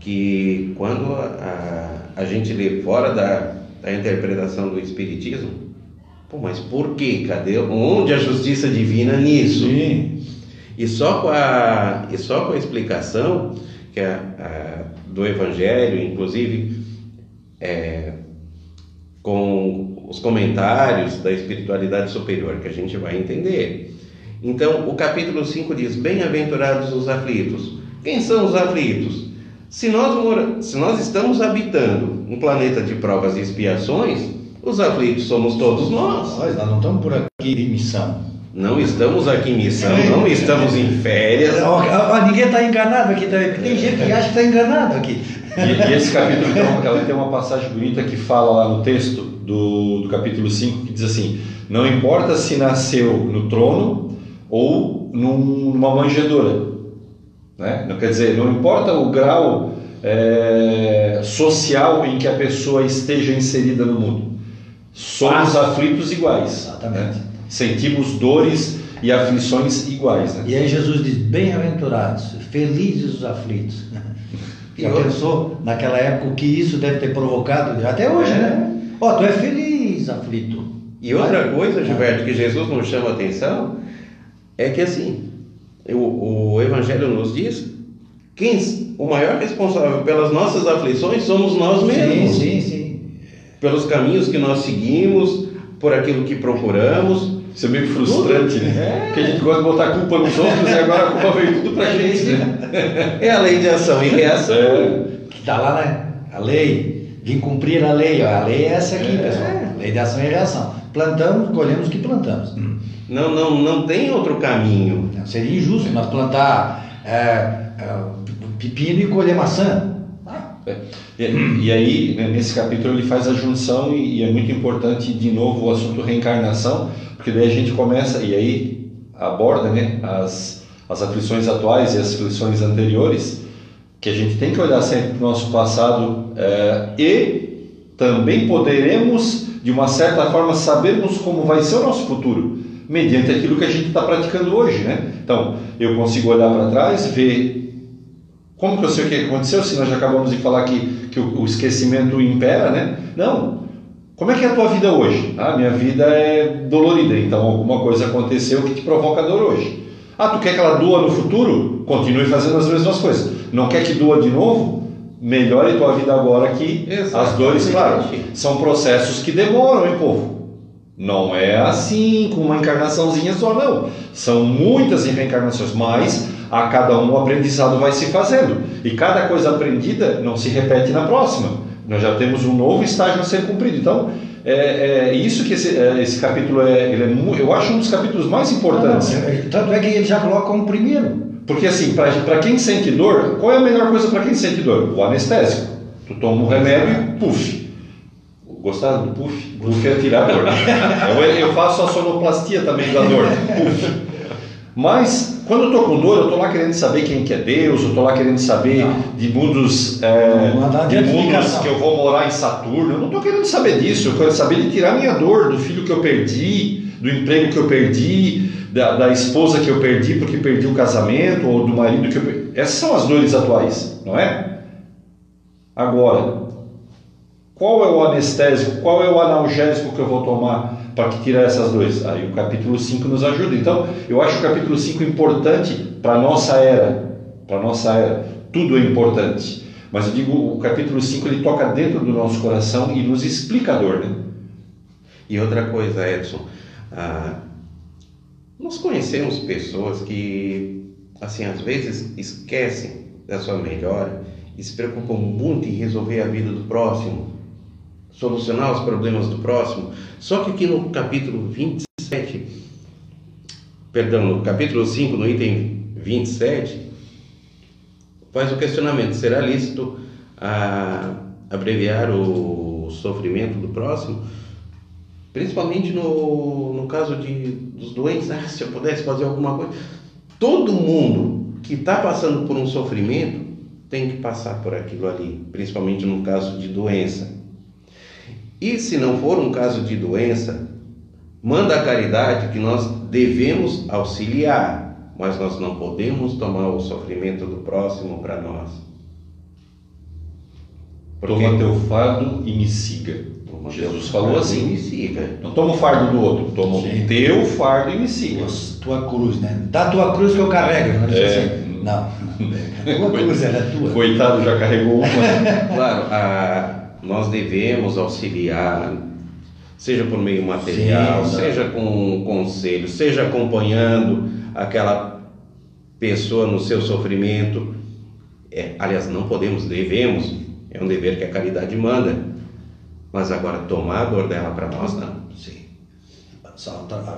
que quando a, a, a gente lê fora da, da interpretação do Espiritismo, pô, mas por quê? Cadê? Onde a justiça divina nisso? Sim. E só com a, e só com a explicação que a, a do Evangelho, inclusive é, com os comentários da espiritualidade superior, que a gente vai entender. Então, o capítulo 5 diz: Bem-aventurados os aflitos. Quem são os aflitos? Se nós, mora... Se nós estamos habitando um planeta de provas e expiações, os aflitos somos todos nós. Nós, nós não estamos por aqui em missão. Não estamos aqui em missão, não estamos em férias. ninguém está enganado aqui também, porque tem gente que acha que está enganado aqui. E, e, esse capítulo, então, tem uma passagem bonita que fala lá no texto do, do capítulo 5, que diz assim: Não importa se nasceu no trono ou num, numa manjedoura. Né? Não quer dizer, não importa o grau é, social em que a pessoa esteja inserida no mundo. Somos ah, aflitos iguais. Exatamente. Né? Sentimos dores e aflições iguais. Né? E aí Jesus diz: Bem-aventurados, felizes os aflitos. Já pensou naquela época o que isso deve ter provocado? Até hoje, é. né? Ó, oh, tu é feliz, aflito. E outra coisa, Gilberto, que Jesus nos chama a atenção é que assim, o, o Evangelho nos diz quem o maior responsável pelas nossas aflições somos nós mesmos. Sim, sim, sim. Pelos caminhos que nós seguimos, por aquilo que procuramos. Isso é meio frustrante, tudo. né? É. Porque a gente gosta de botar a culpa nos outros e agora a culpa veio tudo pra gente, né? É a lei de ação e reação. É. Que tá lá, né? A lei. Vim cumprir a lei, ó. A lei é essa aqui, é. pessoal. Lei de ação e reação. Plantamos, colhemos o que plantamos. Hum. Não, não, não tem outro caminho. Seria injusto nós plantar é, é, pepino e colher maçã. E, e, aí, né, nesse capítulo, ele faz a junção e, e, é muito importante, de novo, o assunto reencarnação, porque daí a gente começa, e aí aborda né, as, as aflições atuais e as aflições anteriores, que a gente tem que olhar sempre para o nosso passado é, e também poderemos, de uma certa forma, sabermos como vai ser o nosso futuro mediante aquilo que a gente está praticando hoje, né? Então, eu consigo olhar para trás, ver como que eu sei o que aconteceu, se nós já acabamos de falar que, que o, o esquecimento impera, né? Não. Como é que é a tua vida hoje? Ah, minha vida é dolorida, então alguma coisa aconteceu que te provoca dor hoje. Ah, tu quer que ela doa no futuro? Continue fazendo as mesmas coisas. Não quer que doa de novo? Melhore tua vida agora que Exatamente. as dores, claro, são processos que demoram, hein, povo? Não é assim, com uma encarnaçãozinha só, não. São muitas reencarnações, mas a cada um o aprendizado vai se fazendo. E cada coisa aprendida não se repete na próxima. Nós já temos um novo estágio a ser cumprido. Então, é, é isso que esse, é, esse capítulo é, ele é, eu acho um dos capítulos mais importantes. Ah, não, tanto é que ele já coloca como primeiro. Porque assim, para quem sente dor, qual é a melhor coisa para quem sente dor? O anestésico. Tu toma um remédio e puf, Gostaram do puff? Puff é tirar dor. eu, eu faço a sonoplastia também da dor. Puff. Mas quando eu estou com dor, eu estou lá querendo saber quem que é Deus, eu estou lá querendo saber não. de mundos, é, de mundos que eu vou morar em Saturno. Eu não estou querendo saber disso. Eu quero saber de tirar minha dor do filho que eu perdi, do emprego que eu perdi, da, da esposa que eu perdi porque perdi o casamento ou do marido que eu perdi. Essas são as dores atuais, não é? Agora, qual é o anestésico, qual é o analgésico que eu vou tomar para que tirar essas dores? Aí o capítulo 5 nos ajuda. Então, eu acho o capítulo 5 importante para a nossa era. Para nossa era. Tudo é importante. Mas eu digo, o capítulo 5 ele toca dentro do nosso coração e nos explica a dor. Né? E outra coisa, Edson, ah, nós conhecemos pessoas que, assim, às vezes esquecem da sua melhora e se preocupam muito em resolver a vida do próximo solucionar os problemas do próximo. Só que aqui no capítulo 27, perdão, no capítulo 5, no item 27, faz o questionamento: será lícito a, abreviar o sofrimento do próximo? Principalmente no, no caso de, dos doentes, ah, se eu pudesse fazer alguma coisa. Todo mundo que está passando por um sofrimento tem que passar por aquilo ali, principalmente no caso de doença. E se não for um caso de doença, manda a caridade que nós devemos auxiliar, mas nós não podemos tomar o sofrimento do próximo para nós. Porque... Toma teu fardo e me siga. Jesus falou assim: me siga. Não toma o fardo do outro, toma o teu fardo e me siga. Tua cruz, né? Dá tua cruz que eu carrego. Não, é. assim. não. tua cruz era tua. Coitado, já carregou uma. claro, a, nós devemos auxiliar, seja por meio material, Sim, seja com conselho, seja acompanhando aquela pessoa no seu sofrimento. É, aliás, não podemos, devemos, é um dever que a caridade manda mas agora tomar a dor dela para nós, não. Sim.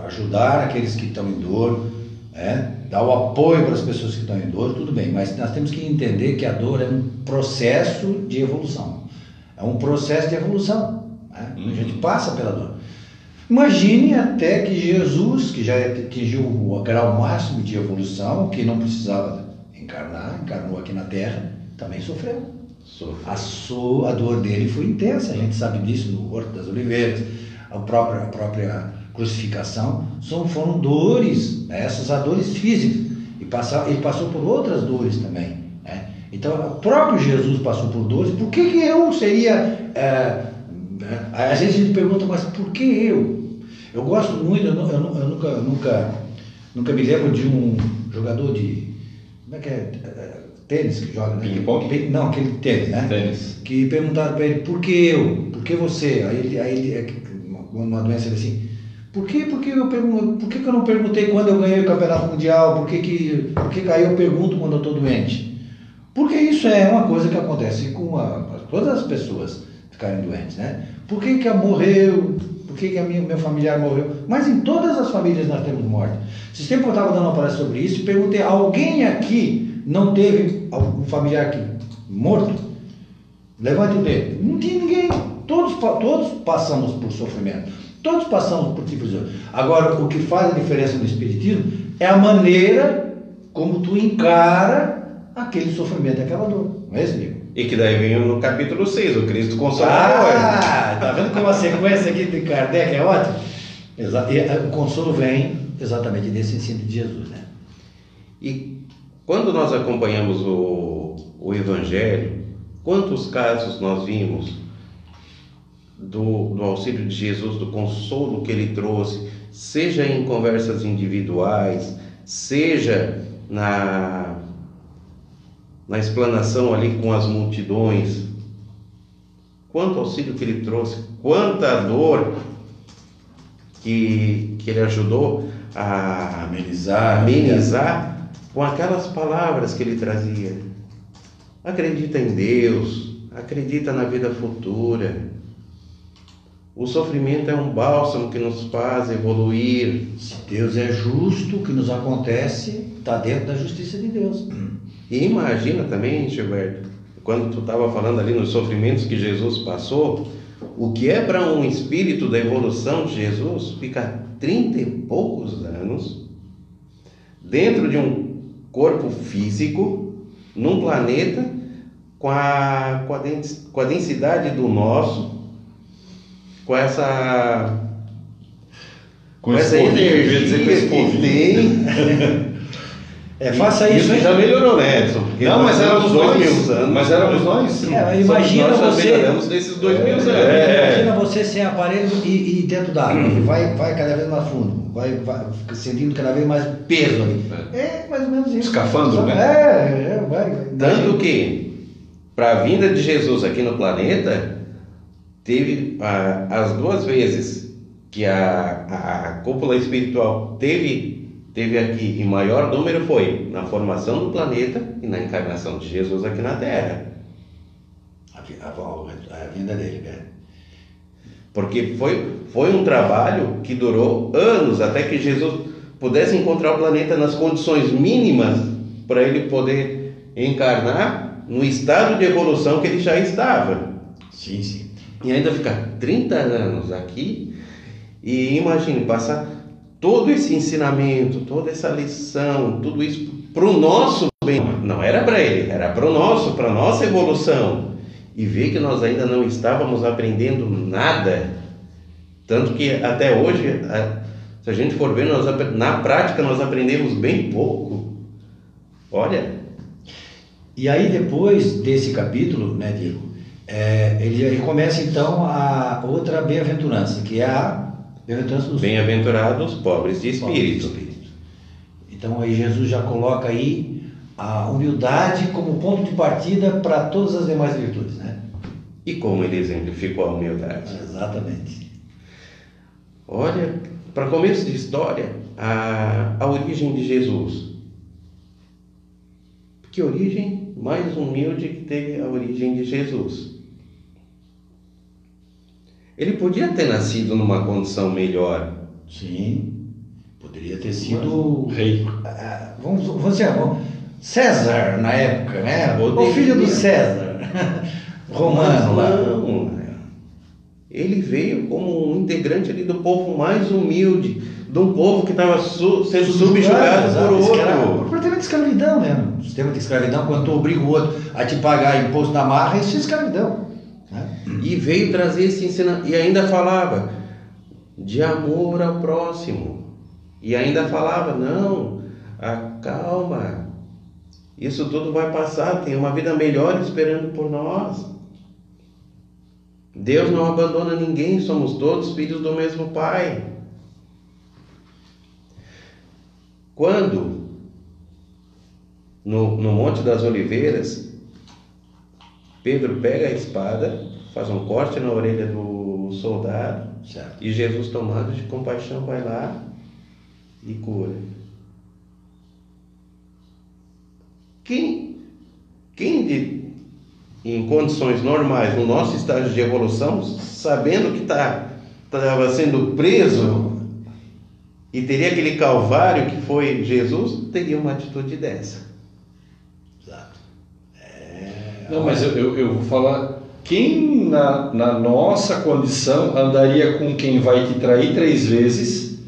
Ajudar aqueles que estão em dor, é? dar o apoio para as pessoas que estão em dor, tudo bem, mas nós temos que entender que a dor é um processo de evolução. É um processo de evolução. Né? Uhum. A gente passa pela dor. Imagine até que Jesus, que já atingiu o grau máximo de evolução, que não precisava encarnar, encarnou aqui na Terra, também sofreu. A, so, a dor dele foi intensa, a gente sabe disso no Horto das Oliveiras, a própria, a própria crucificação, são, foram dores, né, essas dores físicas. E passa, ele passou por outras dores também. Então, o próprio Jesus passou por dores, por que, que eu seria. É, né? Às vezes a gente pergunta, mas por que eu? Eu gosto muito, eu, eu, eu nunca, nunca, nunca me lembro de um jogador de. Como é que é? tênis que joga, né? Ping-pong? Não, aquele tênis, né? Tênis. Que perguntaram para ele, por que eu? Por que você? Aí ele, aí ele é uma doença ele assim, por que, por que, eu pergunto, por que, que eu não perguntei quando eu ganhei o campeonato mundial? Por que, que, por que aí eu pergunto quando eu estou doente? Porque isso é uma coisa que acontece com a, todas as pessoas ficarem doentes, né? Por que, que a morreu? Por que, que a minha, meu familiar morreu? Mas em todas as famílias nós temos morte. Esse tempo eu estava dando uma palestra sobre isso e perguntei, alguém aqui não teve um familiar aqui morto? Levante o dedo. Não tinha ninguém. Todos, todos passamos por sofrimento. Todos passamos por tipos de. Agora, o que faz a diferença no Espiritismo é a maneira como tu encara aquele sofrimento, aquela dor. Não é isso? E que daí vem no capítulo 6, o Cristo Consolador. Ah, tá vendo como a sequência aqui de Kardec é ótima? E eh, o consolo vem exatamente desse ensino de Jesus, né? E quando nós acompanhamos o, o Evangelho, quantos casos nós vimos do, do auxílio de Jesus, do consolo que ele trouxe, seja em conversas individuais, seja na, na explanação ali com as multidões. Quanto auxílio que ele trouxe, quanta dor que, que ele ajudou a amenizar, amenizar com aquelas palavras que ele trazia. Acredita em Deus, acredita na vida futura. O sofrimento é um bálsamo que nos faz evoluir. Se Deus é justo, o que nos acontece está dentro da justiça de Deus. E imagina também, Gilberto, quando tu estava falando ali nos sofrimentos que Jesus passou, o que é para um espírito da evolução de Jesus ficar trinta e poucos anos dentro de um corpo físico num planeta com a, com a, densidade do nosso, com essa com, com essa energia que tem. É, faça isso. Isso já melhorou, né, Edson? Não, mas éramos dois mil anos. Mas éramos nós. É, imagina nós você. desses dois mil anos. É, imagina você sem aparelho e, e dentro da água. Vai, vai cada vez mais fundo. Vai, vai sentindo cada vez mais peso ali. É, é mais ou menos isso. Escafando, né? É, é, vai. Tanto que, para a vinda de Jesus aqui no planeta, teve ah, as duas vezes que a, a cúpula espiritual teve teve aqui em maior número foi na formação do planeta e na encarnação de Jesus aqui na Terra. A, a, a vinda dele, né? Porque foi, foi um trabalho que durou anos até que Jesus pudesse encontrar o planeta nas condições mínimas para ele poder encarnar no estado de evolução que ele já estava. Sim, sim. E ainda ficar 30 anos aqui E imagine passar todo esse ensinamento, toda essa lição, tudo isso para o nosso bem. Não era para ele, era para o nosso, para a nossa evolução. E ver que nós ainda não estávamos aprendendo nada. Tanto que até hoje, se a gente for ver, nós, na prática nós aprendemos bem pouco. Olha. E aí depois desse capítulo, né, Diego, é, ele, ele, começa então a outra bem-aventurança, que é a bem-aventurados pobres de espírito. Pobres de espírito. Então aí Jesus já coloca aí a humildade como ponto de partida para todas as demais virtudes, né? E como ele exemplificou a humildade? Exatamente. Olha, para começo de história, a, a origem de Jesus. Que origem mais humilde que teve a origem de Jesus? Ele podia ter nascido numa condição melhor. Sim, poderia ter sido rei. Uh, vamos, vamos dizer, César na época, né? O filho do César, romano lá. Não, ele veio como um integrante ali do povo mais humilde, de um povo que estava su sendo subjugado por outro. Completamente de escravidão mesmo. O sistema de escravidão, quando tu obriga o outro a te pagar imposto na marra, isso é escravidão. E veio trazer esse ensinamento. E ainda falava de amor ao próximo. E ainda falava: não, calma. Isso tudo vai passar. Tem uma vida melhor esperando por nós. Deus não abandona ninguém. Somos todos filhos do mesmo Pai. Quando no, no Monte das Oliveiras, Pedro pega a espada faz um corte na orelha do soldado certo. e Jesus, tomado de compaixão, vai lá e cura. Quem, quem de, em condições normais, no nosso estágio de evolução, sabendo que estava tá, sendo preso e teria aquele calvário que foi Jesus, teria uma atitude dessa. Exato. É... Não, mas eu, eu, eu vou falar quem na, na nossa condição andaria com quem vai te trair três vezes,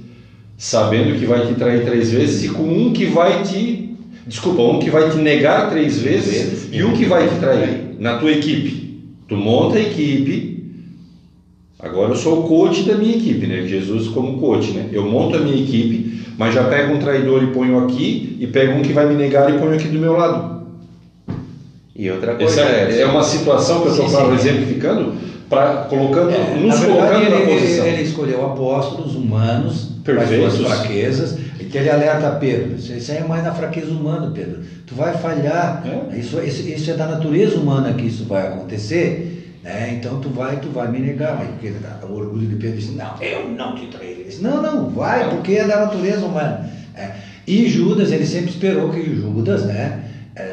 sabendo que vai te trair três vezes, e com um que vai te. Desculpa, um que vai te negar três vezes, e um que vai te trair na tua equipe. Tu monta a equipe. Agora eu sou o coach da minha equipe, né? Jesus como coach, né? Eu monto a minha equipe, mas já pego um traidor e ponho aqui, e pego um que vai me negar e ponho aqui do meu lado. E outra coisa é, é, uma situação que eu estou exemplificando, para colocando, é, nos na colocando verdade, na ele, posição. Ele escolheu apóstolos humanos para suas fraquezas, e que ele alerta Pedro. Isso aí é mais na fraqueza humana, Pedro. Tu vai falhar. É. Isso, isso, isso, é da natureza humana que isso vai acontecer. Né? Então tu vai, tu vai me negar. Porque o orgulho de Pedro disse, não, eu não te traí. Ele disse, não, não, vai, porque é da natureza humana. É. E Judas, ele sempre esperou que Judas, né? É,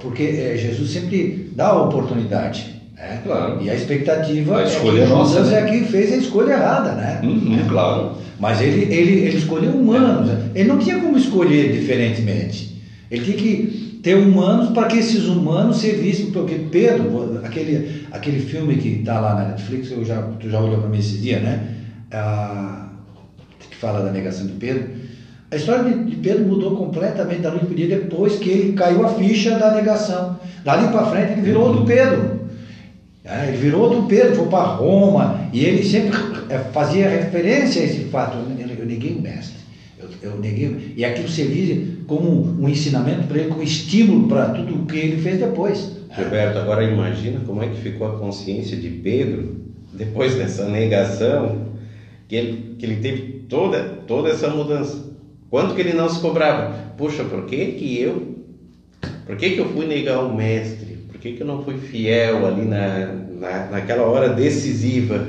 porque é, Jesus sempre dá a oportunidade. Né? Claro. E a expectativa a é que Judas né? é que fez a escolha errada, né? Uhum, é. Claro. Mas ele, ele, ele escolheu humanos. É. Ele não tinha como escolher diferentemente. Ele tinha que ter humanos para que esses humanos servissem. Porque Pedro, aquele, aquele filme que está lá na Netflix, eu já, tu já olhou para mim esses dias, né? Ah, que fala da negação de Pedro a história de Pedro mudou completamente da noite para o dia depois que ele caiu a ficha da negação. Dali para frente ele virou outro Pedro. É, ele virou outro Pedro, foi para Roma e ele sempre é, fazia referência a esse fato. Eu, neguei o mestre. Eu, eu neguei, e aquilo servia como um ensinamento para ele, como estímulo para tudo o que ele fez depois. Gilberto, agora imagina como é que ficou a consciência de Pedro depois dessa negação, que ele, que ele teve toda, toda essa mudança. Quanto que ele não se cobrava? Puxa, por que que eu, por que que eu fui negar o mestre? Por que que eu não fui fiel ali na, na naquela hora decisiva?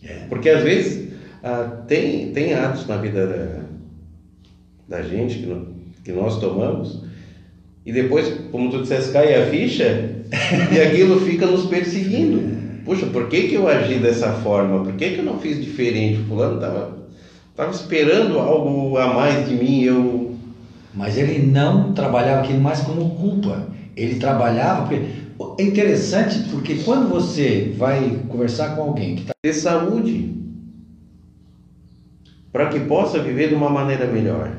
É. Porque às vezes ah, tem, tem atos na vida da, da gente que, não, que nós tomamos e depois, como tu disseste, cai a ficha e aquilo fica nos perseguindo. Puxa, por que, que eu agi dessa forma? Por que, que eu não fiz diferente? O fulano estava Estava esperando algo a mais de mim, eu. Mas ele não trabalhava aquilo mais como culpa. Ele trabalhava porque é interessante porque quando você vai conversar com alguém que está de saúde, para que possa viver de uma maneira melhor.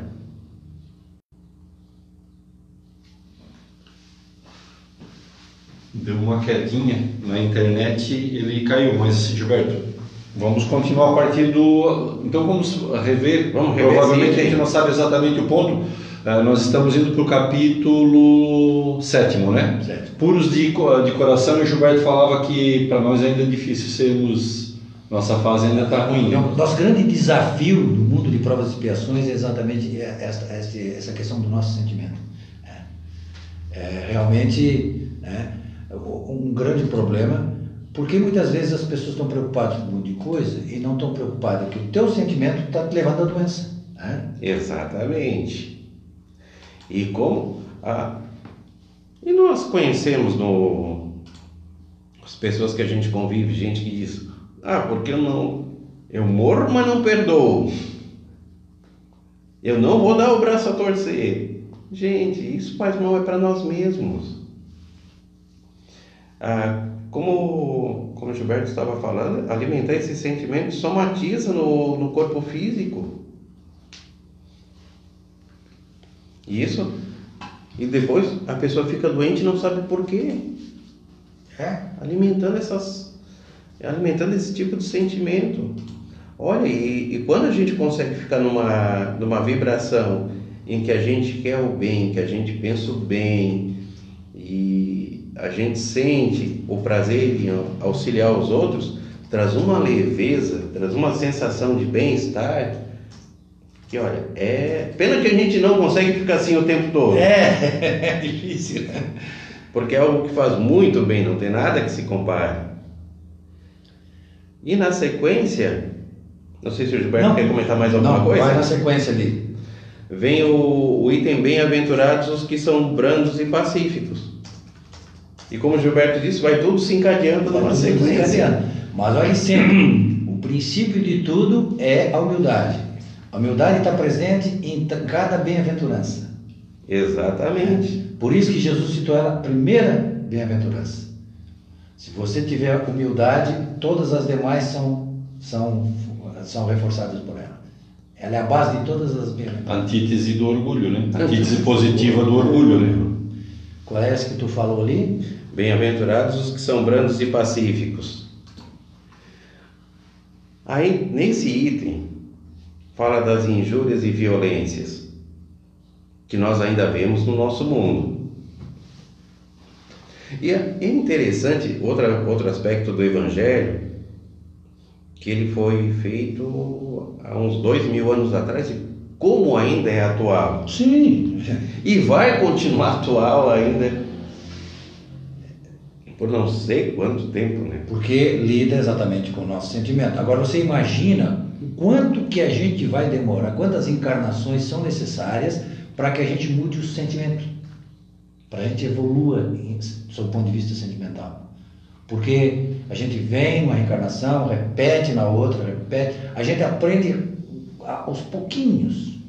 Deu uma quedinha na internet ele caiu, mas Gilberto, vamos continuar a partir do. Então vamos rever. Vamos rever, Provavelmente sim, a gente não sabe exatamente o ponto. Ah, nós estamos indo para o capítulo sétimo, né? Sétimo. Puros de, de coração, e o Gilberto falava que para nós ainda é difícil sermos. Nossa fase ainda está ruim. né? Então, nosso grande desafio no mundo de provas e expiações é exatamente esta, esta, essa questão do nosso sentimento. É, É realmente né, um grande problema, porque muitas vezes as pessoas estão preocupadas com um monte de coisa e não estão preocupadas que o teu sentimento está te levando à doença. Né? Exatamente. E como a e nós conhecemos no as pessoas que a gente convive, gente que diz: "Ah, porque eu não eu morro, mas não perdoo. Eu não vou dar o braço a torcer." Gente, isso faz mal é para nós mesmos. Ah, como como o Gilberto estava falando, alimentar esse sentimento somatiza no, no corpo físico. Isso. E depois a pessoa fica doente e não sabe por quê. É. Alimentando essas. Alimentando esse tipo de sentimento. Olha, e, e quando a gente consegue ficar numa, numa vibração em que a gente quer o bem, que a gente pensa o bem, e a gente sente o prazer em auxiliar os outros, traz uma leveza, traz uma sensação de bem-estar. Que olha, é. Pena que a gente não consegue ficar assim o tempo todo. É, é difícil. né? Porque é algo que faz muito bem, não tem nada que se compare. E na sequência, não sei se o Gilberto Não. quer comentar mais alguma Não, coisa. vai na sequência ali. Vem o, o item bem-aventurados os que são brandos e pacíficos. E como o Gilberto disse, vai tudo se encadeando numa sequência. Desencadeando. Mas olha sempre, o princípio de tudo é a humildade. A humildade está presente em cada bem-aventurança. Exatamente. Por isso que Jesus citou ela a primeira bem-aventurança. Se você tiver humildade, todas as demais são, são, são reforçadas por ela. Ela é a base de todas as bem-aventuranças. Antítese do orgulho, né? Antítese positiva do orgulho, né? Qual é essa que tu falou ali? Bem-aventurados os que são brandos e pacíficos. Aí, nesse item, fala das injúrias e violências que nós ainda vemos no nosso mundo. E é interessante outra, outro aspecto do Evangelho, que ele foi feito há uns dois mil anos atrás e como ainda é atual. Sim. E vai continuar atual ainda por não sei quanto tempo, né? Porque lida exatamente com o nosso sentimento. Agora você imagina o quanto que a gente vai demorar, quantas encarnações são necessárias para que a gente mude o sentimento, para a gente evolua sob o ponto de vista sentimental. Porque a gente vem numa reencarnação, repete na outra, repete, a gente aprende aos pouquinhos,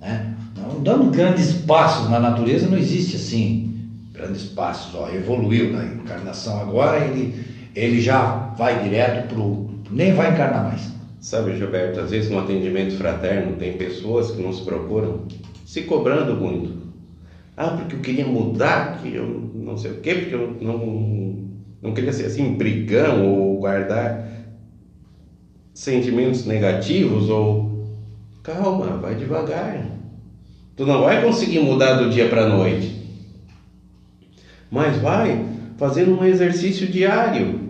né? Não dando grandes passos na natureza, não existe assim grandes passos. Ó, evoluiu na encarnação agora, ele, ele já vai direto pro. nem vai encarnar mais. Sabe, Gilberto, às vezes no atendimento fraterno tem pessoas que nos procuram se cobrando muito. Ah, porque eu queria mudar, que eu não sei o quê, porque eu não, não queria ser assim, brigão ou guardar sentimentos negativos ou. Calma, vai devagar. Tu não vai conseguir mudar do dia para a noite. Mas vai fazendo um exercício diário.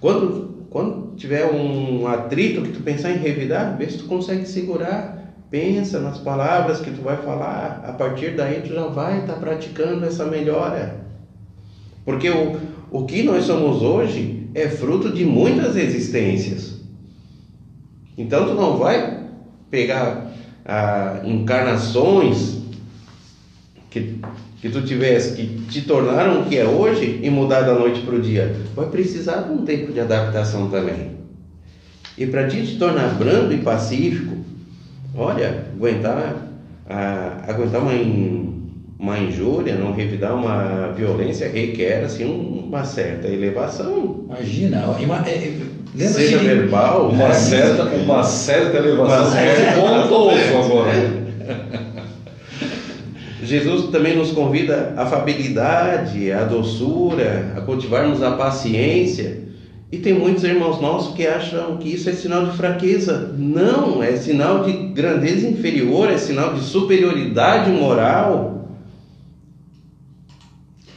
Quando, quando tiver um atrito que tu pensar em revidar, vê se tu consegue segurar. Pensa nas palavras que tu vai falar. A partir daí tu já vai estar praticando essa melhora. Porque o, o que nós somos hoje é fruto de muitas existências. Então tu não vai pegar ah, encarnações que, que tu tivesse que te tornaram o que é hoje e mudar da noite para o dia. Vai precisar de um tempo de adaptação também. E para ti te tornar brando e pacífico, olha, aguentar, ah, aguentar uma, in- uma injúria, não revidar uma violência requer assim uma certa elevação. Imagina. ima- é, é, lembra-se Seja de- verbal, Uma É. certa, uma certa elevação. Uma certa- Pontoso agora. Jesus também nos convida à afabilidade, à doçura, a cultivarmos a paciência. E tem muitos irmãos nossos que acham que isso é sinal de fraqueza. Não, é sinal de grandeza inferior, é sinal de superioridade moral.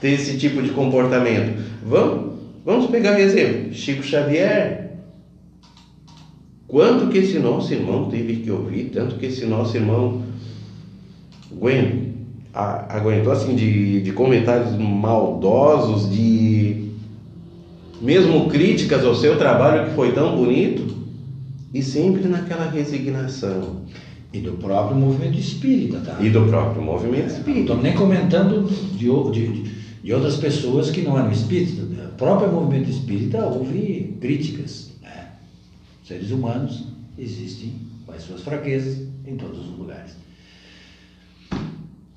Ter esse tipo de comportamento. Vamos, vamos pegar exemplo. Chico Xavier. Quanto que esse nosso irmão teve que ouvir, tanto que esse nosso irmão Gwen, a- aguentou assim de, de comentários maldosos, de mesmo críticas ao seu trabalho que foi tão bonito, e sempre naquela resignação. E do próprio movimento espírita, tá? E do próprio movimento Não espírita. estou nem comentando de, de, de outras pessoas que não eram espíritas. O próprio movimento espírita houve críticas. Né? Seres humanos existem com as suas fraquezas em todos os lugares.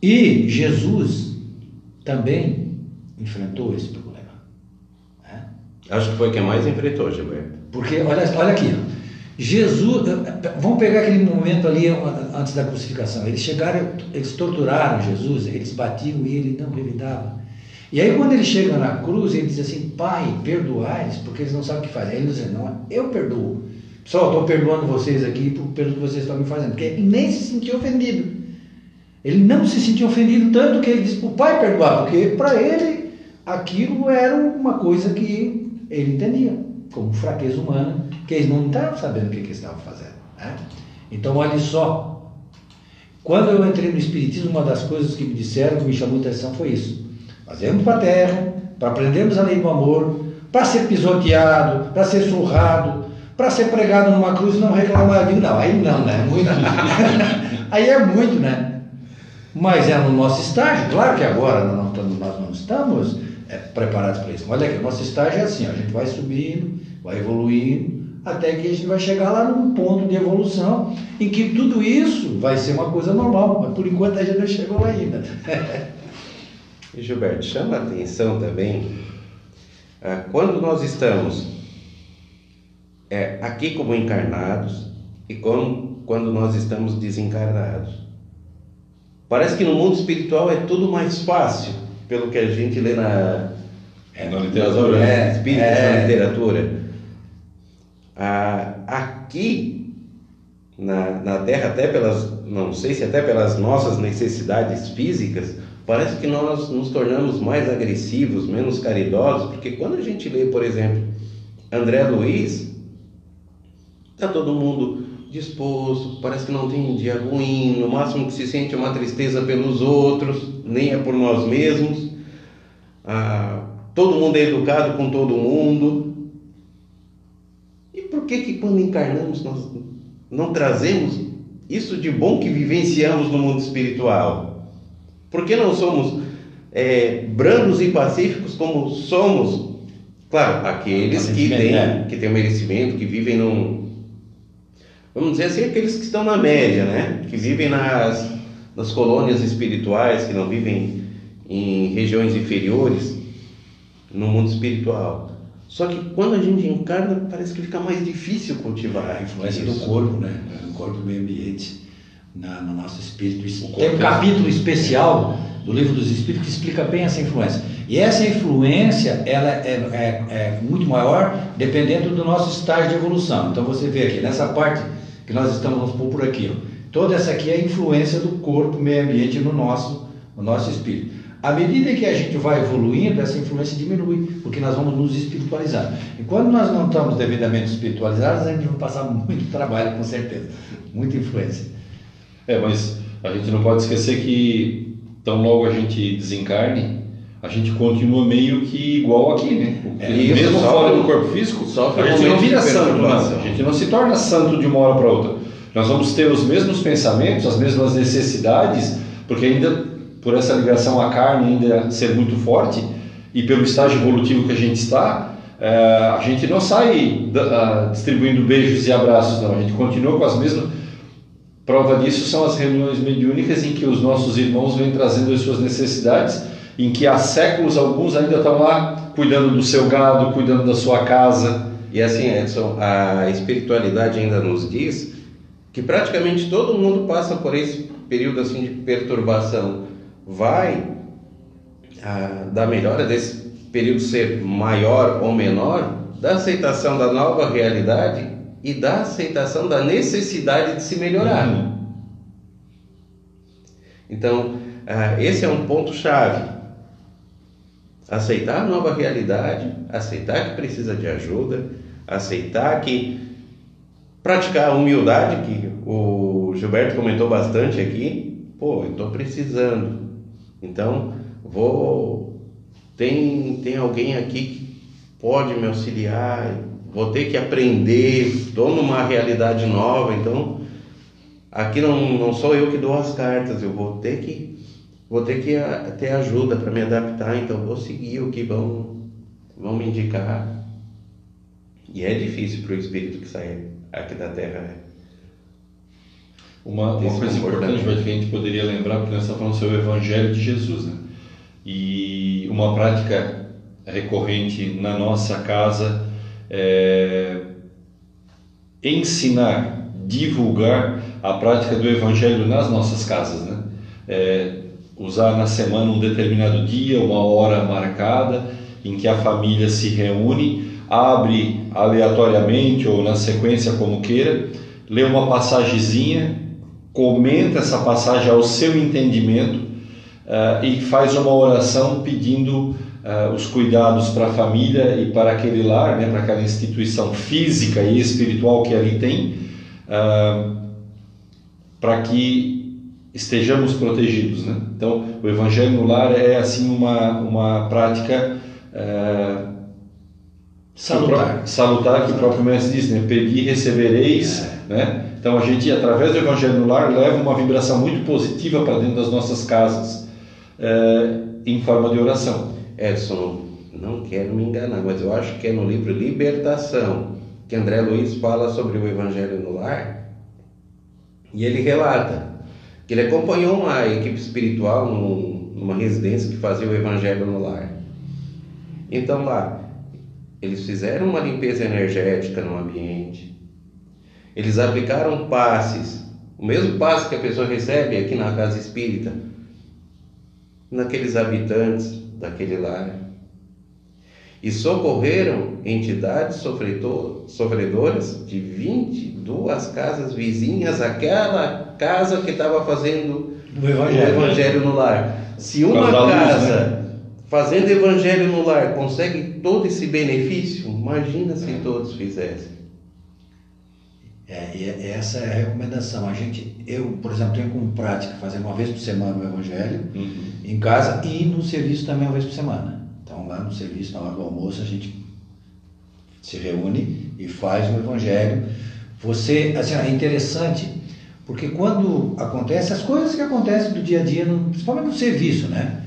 E Jesus também enfrentou esse problema. né? Acho que foi quem mais enfrentou, Gilberto. Porque, olha, olha aqui. Jesus, vamos pegar aquele momento ali antes da crucificação. Eles chegaram, eles torturaram Jesus, eles batiam e ele não revidava. E aí quando ele chega na cruz, ele diz assim, Pai, perdoai-lhes, porque eles não sabem o que fazer. Aí ele diz, não, eu perdoo. Pessoal, estou perdoando vocês aqui pelo que vocês estão me fazendo. Porque ele nem se sentiu ofendido. Ele não se sentiu ofendido tanto que ele disse para o pai perdoar, porque para ele aquilo era uma coisa que ele entendia como fraqueza humana, que eles não estavam sabendo o que, que eles estavam fazendo. né? Então, olha só. Quando eu entrei no Espiritismo, uma das coisas que me disseram, que me chamou a atenção, foi isso. Viemos para a Terra, para aprendermos a lei do amor, para ser pisoteado, para ser surrado, para ser pregado numa cruz e não reclamar. Eu não, aí não, né? Muito. aí é muito, né? Mas é no nosso estágio, claro que agora nós não estamos, é, preparados para isso. Olha aqui, o nosso estágio é assim, ó, a gente vai subindo, vai evoluindo, até que a gente vai chegar lá num ponto de evolução em que tudo isso vai ser uma coisa normal, mas por enquanto a gente não chegou lá ainda. E Gilberto, chama a atenção também ah, quando nós estamos é, aqui como encarnados e quando, quando nós estamos desencarnados. Parece que no mundo espiritual é tudo mais fácil, pelo que a gente lê na, É, na literatura. obras É, é. na literatura. Ah, aqui na, na Terra, até pelas, não sei se até pelas nossas necessidades físicas, parece que nós nos tornamos mais agressivos, menos caridosos, porque quando a gente lê, por exemplo, André Luiz, tá todo mundo disposto, parece que não tem um dia ruim, no máximo que se sente é uma tristeza pelos outros, nem é por nós mesmos. Ah, todo mundo é educado com todo mundo. E por que que quando encarnamos nós não trazemos isso de bom que vivenciamos no mundo espiritual? Por que não somos é, brandos e pacíficos como somos? Claro, aqueles que têm, né? que têm o merecimento, que vivem num... Vamos dizer assim, aqueles que estão na média, né? Que vivem nas, nas colônias espirituais, que não vivem em regiões inferiores, no mundo espiritual. Só que quando a gente encarna, parece que fica mais difícil cultivar A influência isso. do corpo, né? O corpo e o meio ambiente na, no nosso espírito. Tem um é- capítulo especial do livro dos Espíritos que explica bem essa influência. E essa influência ela é, é- é muito maior dependendo do nosso estágio de evolução. Então você vê aqui, nessa parte que nós estamos, vamos pôr por aqui, ó, toda essa aqui é a influência do corpo meio ambiente no nosso, no nosso espírito. À medida que a gente vai evoluindo, essa influência diminui, porque nós vamos nos espiritualizar. E quando nós não estamos devidamente espiritualizados, a gente vai passar muito trabalho, com certeza. Muita influência. É, mas a gente não pode esquecer que tão logo a gente desencarne, a gente continua meio que igual aqui, né? É, mesmo fora do corpo físico, a gente não vira santo, não. A gente não se torna santo de uma hora para outra. Nós vamos ter os mesmos pensamentos, as mesmas necessidades, porque ainda por essa ligação à carne ainda ser muito forte e pelo estágio evolutivo que a gente está, eh, a gente não sai distribuindo beijos e abraços, não. A gente continua com as mesmas Prova disso são as reuniões mediúnicas em que os nossos irmãos vêm trazendo as suas necessidades em que há séculos alguns ainda estão lá cuidando do seu gado, cuidando da sua casa. E assim, Edson, a espiritualidade ainda nos diz que praticamente todo mundo passa por esse período assim de perturbação. Vai a, da melhora desse período ser maior ou menor, da aceitação da nova realidade e da aceitação da necessidade de se melhorar. Uhum. Então, ah, esse é um ponto chave. Aceitar a nova realidade, aceitar que precisa de ajuda, aceitar que praticar a humildade que o Gilberto comentou bastante aqui. Pô, eu estou precisando. Então, vou tem tem alguém aqui que pode me auxiliar. Vou ter que aprender. Estou numa realidade nova, então aqui não, não sou eu que dou as cartas. Eu vou ter que vou ter que a, ter ajuda para me adaptar. Então vou seguir o que vão vão me indicar. E é difícil para o espírito que sai aqui da Terra. Né? Uma, uma coisa importante que a gente poderia lembrar, porque nós estamos falando sobre o Evangelho de Jesus, né? E uma prática recorrente na nossa casa é ensinar, divulgar a prática do Evangelho nas nossas casas, né? É, usar na semana um determinado dia, uma hora marcada, em que a família se reúne, abre aleatoriamente ou na sequência como queira, lê uma passagezinha, comenta essa passagem ao seu entendimento ah, e faz uma oração pedindo ah, os cuidados para a família e para aquele lar, né, para aquela instituição física e espiritual que ali tem, ah, para que estejamos protegidos. Né? Então, o Evangelho no lar é assim uma, uma prática ah, Salutar. salutar que o próprio mestre diz, né? Pedi e recebereis, né? Então a gente, através do Evangelho no Lar, leva uma vibração muito positiva para dentro das nossas casas, eh, em forma de oração. Edson, não quero me enganar, mas eu acho que é no livro Libertação que André Luiz fala sobre o Evangelho no Lar e ele relata que ele acompanhou uma equipe espiritual num- numa residência que fazia o Evangelho no Lar. Então lá, eles fizeram uma limpeza energética no ambiente, eles aplicaram passes, o mesmo passe que a pessoa recebe aqui na casa espírita, naqueles habitantes daquele lar. E socorreram entidades sofredor- sofredoras de 22 casas vizinhas àquela casa que estava fazendo Do o Evangelho. evangelho no lar. Se uma causa da luz, casa fazendo evangelho no lar consegue todo esse benefício, imagina se todos fizessem. É, e é- essa é a recomendação. A gente, eu, por exemplo, tenho como prática fazer uma vez por semana o Evangelho em casa e no serviço também uma vez por semana. Então, lá no serviço, na hora do almoço, a gente se reúne e faz o Evangelho. Você, assim, é interessante, porque quando acontece as coisas que acontecem do dia a dia, principalmente no serviço, né?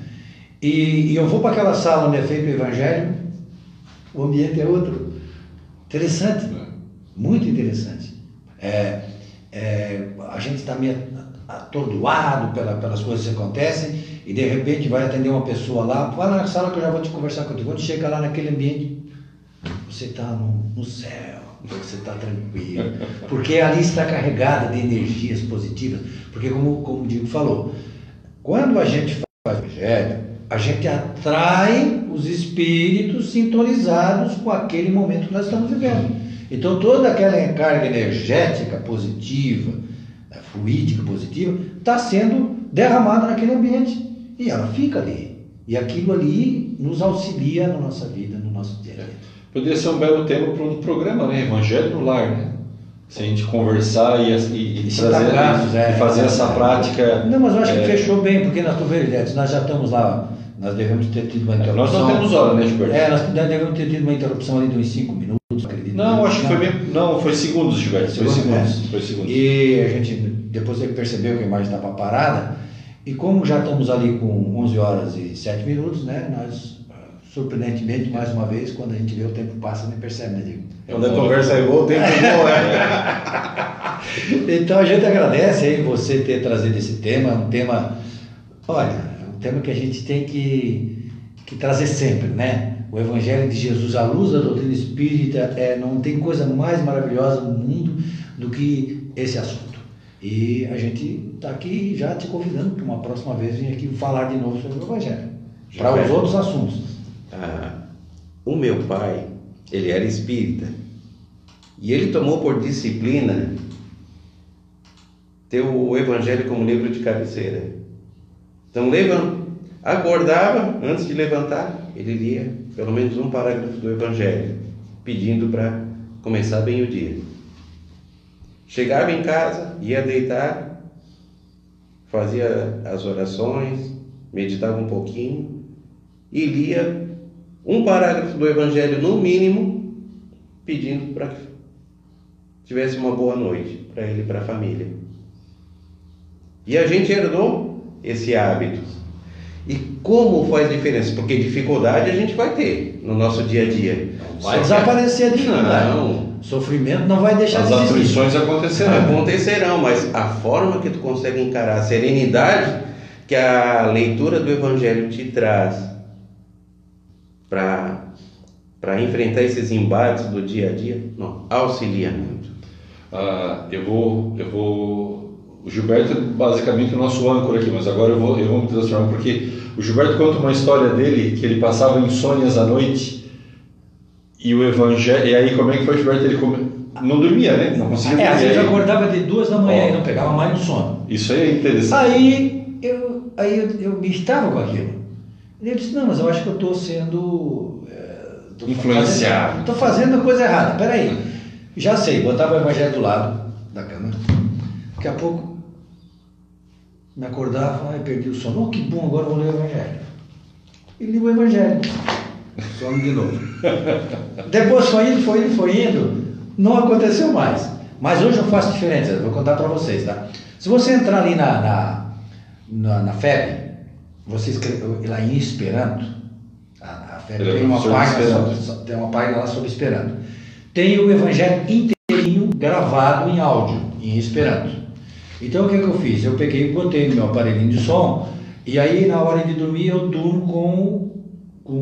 E, e eu vou para aquela sala onde é feito o Evangelho, o ambiente é outro. Interessante, muito interessante. É, é, a gente está meio atordoado pela, pelas coisas que acontecem e de repente vai atender uma pessoa lá, vai na sala que eu já vou te conversar contigo. Quando chega lá naquele ambiente, você está no, no céu, você está tranquilo, porque ali está carregada de energias positivas. Porque, como, como o Diego falou, quando a gente faz o evangelho, a gente atrai os espíritos sintonizados com aquele momento que nós estamos vivendo. Então, toda aquela carga energética positiva, né, fluídica positiva, está sendo derramada naquele ambiente e ela fica ali. E aquilo ali nos auxilia na nossa vida, no nosso dia a dia. Poderia ser um belo tema para um programa, né? Evangelho no lar, né? Se a gente conversar e, e, e E trazer- casos, é. e fazer essa prática. Não, mas eu acho é, que fechou bem, porque na tua verdade, nós já estamos lá, nós devemos ter tido uma interrupção. Nós não temos hora, né, Gilberto? É, nós devemos ter tido uma interrupção ali de uns 5 minutos, acredito. Não, acho que foi bem. Não, foi segundos, Gilberto. Foi Segundos, segundos. Foi segundos. E a gente, depois ele percebeu que a imagem estava parada, e como já estamos ali com 11 horas e 7 minutos, né, nós, surpreendentemente, mais uma vez, quando a gente vê o tempo passa, nem percebe, né, Diego? Quando a conversa é boa, o tempo é bom, né? Então a gente agradece aí você ter trazido esse tema, um tema, olha, é um tema que a gente tem que, que trazer sempre, né? O Evangelho de Jesus, a luz da doutrina espírita, é, não tem coisa mais maravilhosa no mundo do que esse assunto. E a gente está aqui já te convidando para uma próxima vez vir aqui falar de novo sobre o Evangelho, para os outros assuntos. Ah, o meu pai, ele era espírita. E ele tomou por disciplina ter o Evangelho como livro de cabeceira. Então, levanta, acordava, antes de levantar, ele lia pelo menos um parágrafo do Evangelho, pedindo para começar bem o dia. Chegava em casa, ia deitar, fazia as orações, meditava um pouquinho e lia um parágrafo do Evangelho, no mínimo, pedindo para que tivesse uma boa noite para ele e para a família. E a gente herdou esse hábito. E como faz diferença? Porque dificuldade a gente vai ter no nosso dia a dia. Vai desaparecer a dificuldade. Não. Sofrimento não vai deixar As de existir. aflições acontecerão. Acontecerão, mas a forma que tu consegue encarar a serenidade que a leitura do Evangelho te traz para enfrentar esses embates do dia a dia, não, auxilia muito. Ah, eu vou, eu vou. O Gilberto é basicamente o nosso âncora aqui, mas agora eu vou, eu vou me transformar porque o Gilberto conta uma história dele que ele passava insônias à noite e o evangelho. E aí como é que foi, Gilberto? Ele come... não dormia, né? Não conseguia É, às vezes eu acordava de duas da manhã Ó. e não pegava mais no sono. Isso aí é interessante. Aí eu, aí eu, eu me estava com aquilo. E eu disse, não, mas eu acho que eu estou sendo. é, tô Influenciado. Estou fazendo a coisa errada. Peraí. Já sei, botava o evangelho do lado da cama. Daqui a pouco me acordava, ai, perdi o sono. Oh, que bom, agora eu vou ler o evangelho. E li o evangelho. Sono de novo. Depois foi indo, foi indo, foi indo. Não aconteceu mais. Mas hoje eu faço diferente, eu vou contar para vocês, tá? Se você entrar ali na, na, na, na FEB, você escreve lá em Esperanto, a, a FEB é tem uma, página sobre, tem uma página lá sobre Esperanto. Tem o Evangelho inteirinho gravado em áudio, em Esperanto. Então o que, que eu fiz? Eu peguei e botei no meu aparelhinho de som, e aí na hora de dormir eu durmo com, com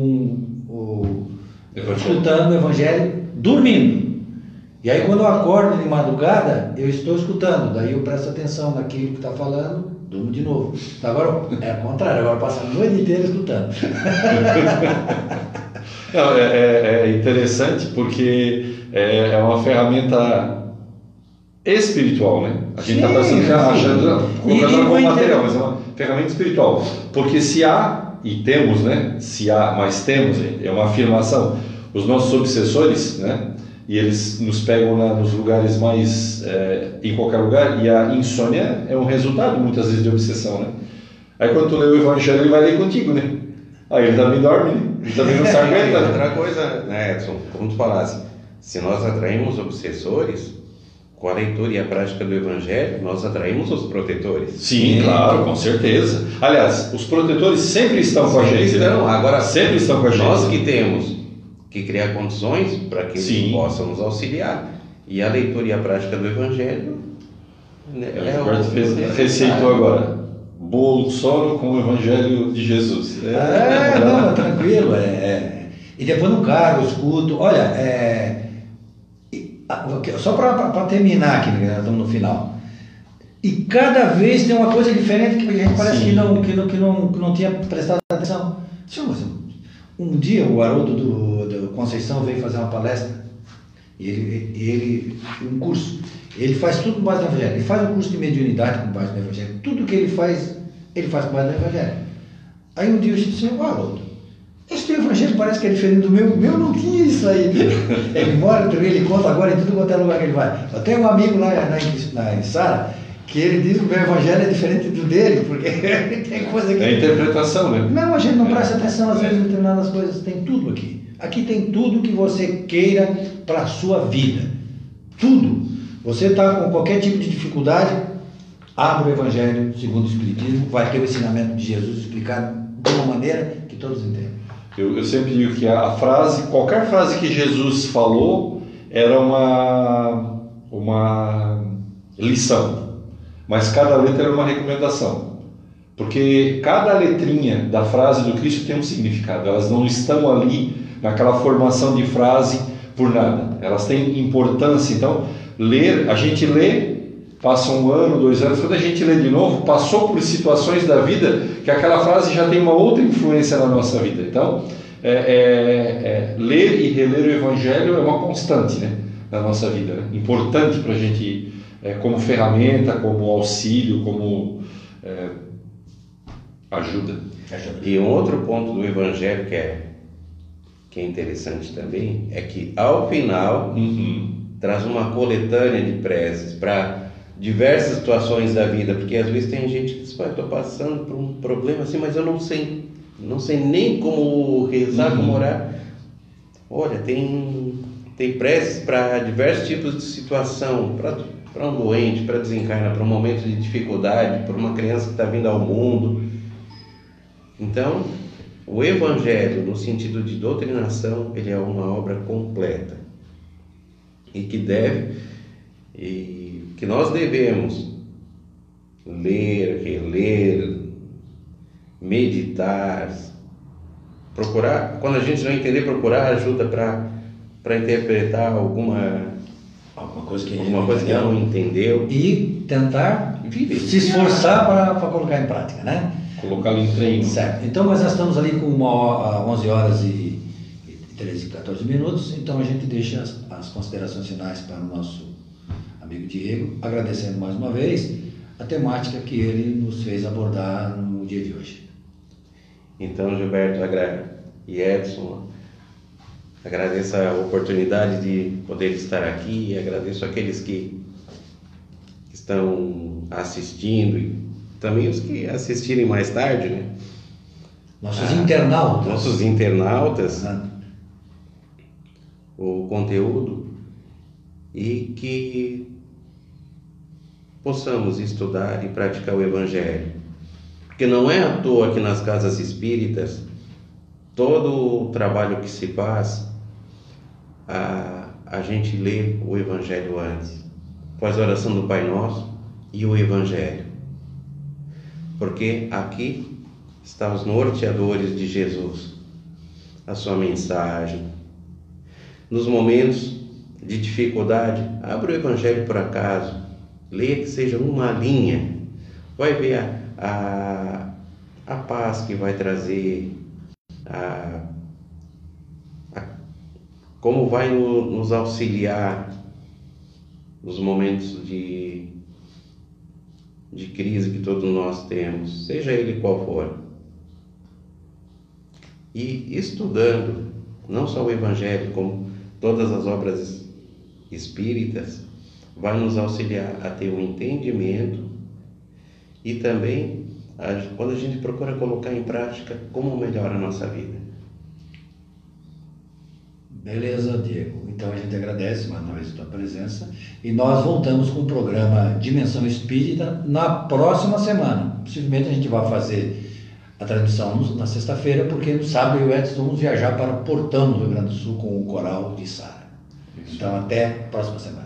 o. Evangelho. escutando o Evangelho, dormindo. E aí quando eu acordo de madrugada, eu estou escutando, daí eu presto atenção naquilo que está falando, durmo de novo. Então, agora é o contrário, agora eu passo a noite inteira escutando. Não, é, é- é interessante porque é, é uma ferramenta espiritual, né? A gente está pensando que sim. achando, colocando ela como material, mas é uma ferramenta espiritual. Porque se há, e temos, né? Se há, mas temos, é uma afirmação. Os nossos obsessores, né? E eles nos pegam na- nos lugares mais. é, em qualquer lugar, e a insônia é um resultado muitas vezes de obsessão, né? Aí quando tu lê o evangelho, ele vai ler contigo, né? Aí ele também dorme, né? Ele também não se aguenta, né? outra coisa, né, Edson, como tu falasse, se nós atraímos obsessores, com a leitura e a prática do Evangelho, nós atraímos os protetores. Sim, claro, com certeza. Aliás, os protetores sempre estão com a gente. né? estão, agora sempre estão com a gente. Nós que temos que criar condições para que Sim. eles possam nos auxiliar. E a leitura e a prática do Evangelho né, É, é o necessário. receitou agora. Bolsonaro com o Evangelho de Jesus. É, não, é tranquilo. É, é. E depois no carro eu escuto. Olha, é, ah, só para terminar aqui, né, estamos no final. E cada vez tem uma coisa diferente que a gente parece Sim. que não, que, não, que, não, que não tinha prestado atenção. Senhor, mas um dia o Haroldo do, do Conceição veio fazer uma palestra, e ele, ele, um curso. Ele faz tudo com base no Evangelho. Ele faz um curso de mediunidade com base no Evangelho. Tudo que ele faz, ele faz com base no Evangelho. Aí um dia eu disse assim, Haroldo, esse teu evangelho parece que é diferente do meu. O meu não tinha isso aí. ele mora, ele conta agora em tudo quanto é lugar que ele vai. Eu tenho um amigo lá na, na, na Sara que ele diz que o meu evangelho é diferente do dele, porque tem coisa que. É a interpretação, né? Não, a gente não presta atenção às vezes em determinadas coisas. Tem tudo aqui. Aqui tem tudo que você queira para a sua vida. Tudo. Você está com qualquer tipo de dificuldade, abre o Evangelho segundo o Espiritismo, vai ter o ensinamento de Jesus explicado de uma maneira que todos entendem. Eu, eu sempre digo que a frase, qualquer frase que Jesus falou era uma, uma lição, mas cada letra era uma recomendação. Porque cada letrinha da frase do Cristo tem um significado, elas não estão ali naquela formação de frase por nada, elas têm importância. Então, ler, a gente lê, passa um ano, dois anos, quando a gente lê de novo, passou por situações da vida que aquela frase já tem uma outra influência na nossa vida. Então, é, é, é, ler e reler o Evangelho é uma constante né, na nossa vida, né? importante para a gente, é, como ferramenta, como auxílio, como é, ajuda. E um outro ponto do Evangelho que é, que é interessante também é que ao final Uhum. traz uma coletânea de preces para diversas situações da vida, porque às vezes tem gente que diz, "Pai, eu estou passando por um problema assim, mas eu não sei, não sei nem como rezar, Uhum. como orar. Olha, tem, tem preces para diversos tipos de situação, para um doente, para desencarnar, para um momento de dificuldade, para uma criança que está vindo ao mundo. Então, o Evangelho, no sentido de doutrinação, ele é uma obra completa e que deve e que nós devemos ler, reler, meditar, procurar, quando a gente não entender, procurar ajuda para para interpretar Alguma coisa que, alguma coisa que não entendeu. E tentar Viver. se esforçar para colocar em prática, né? Colocá-lo em treino. Certo. Então, mas nós estamos ali com uma hora, 11 horas e, e 13, 14 minutos, então a gente deixa as, as considerações finais para o nosso amigo Diego, agradecendo mais uma vez a temática que ele nos fez abordar no dia de hoje. Então, Gilberto agra- e Edson, agradeço a oportunidade de poder estar aqui e agradeço aqueles que estão assistindo e também os que assistirem mais tarde, né? Nossos Ah, internautas. Nossos internautas, né? o conteúdo e que possamos estudar e praticar o Evangelho. Porque não é à toa que nas casas espíritas todo o trabalho que se faz, a, a gente lê o Evangelho antes, faz a oração do Pai Nosso e o Evangelho. Porque aqui estão os norteadores de Jesus, a sua mensagem, nos momentos de dificuldade, abra o Evangelho por acaso, leia que seja uma linha, vai ver a, a, a paz que vai trazer, a- como vai no- nos auxiliar nos momentos de, de crise que todos nós temos, seja ele qual for. E estudando, não só o Evangelho, como todas as obras espíritas, vai nos auxiliar a ter um entendimento e também quando a gente procura colocar em prática como melhora a nossa vida. Beleza, Diego. Então a gente agradece mais uma vez a tua presença e nós voltamos com o programa Dimensão Espírita na próxima semana. Possivelmente a gente vai fazer a transmissão na sexta-feira, porque no sábado eu e o Edson vamos viajar para Portão, no Rio Grande do Sul, com o coral de Sara. Então até a próxima semana.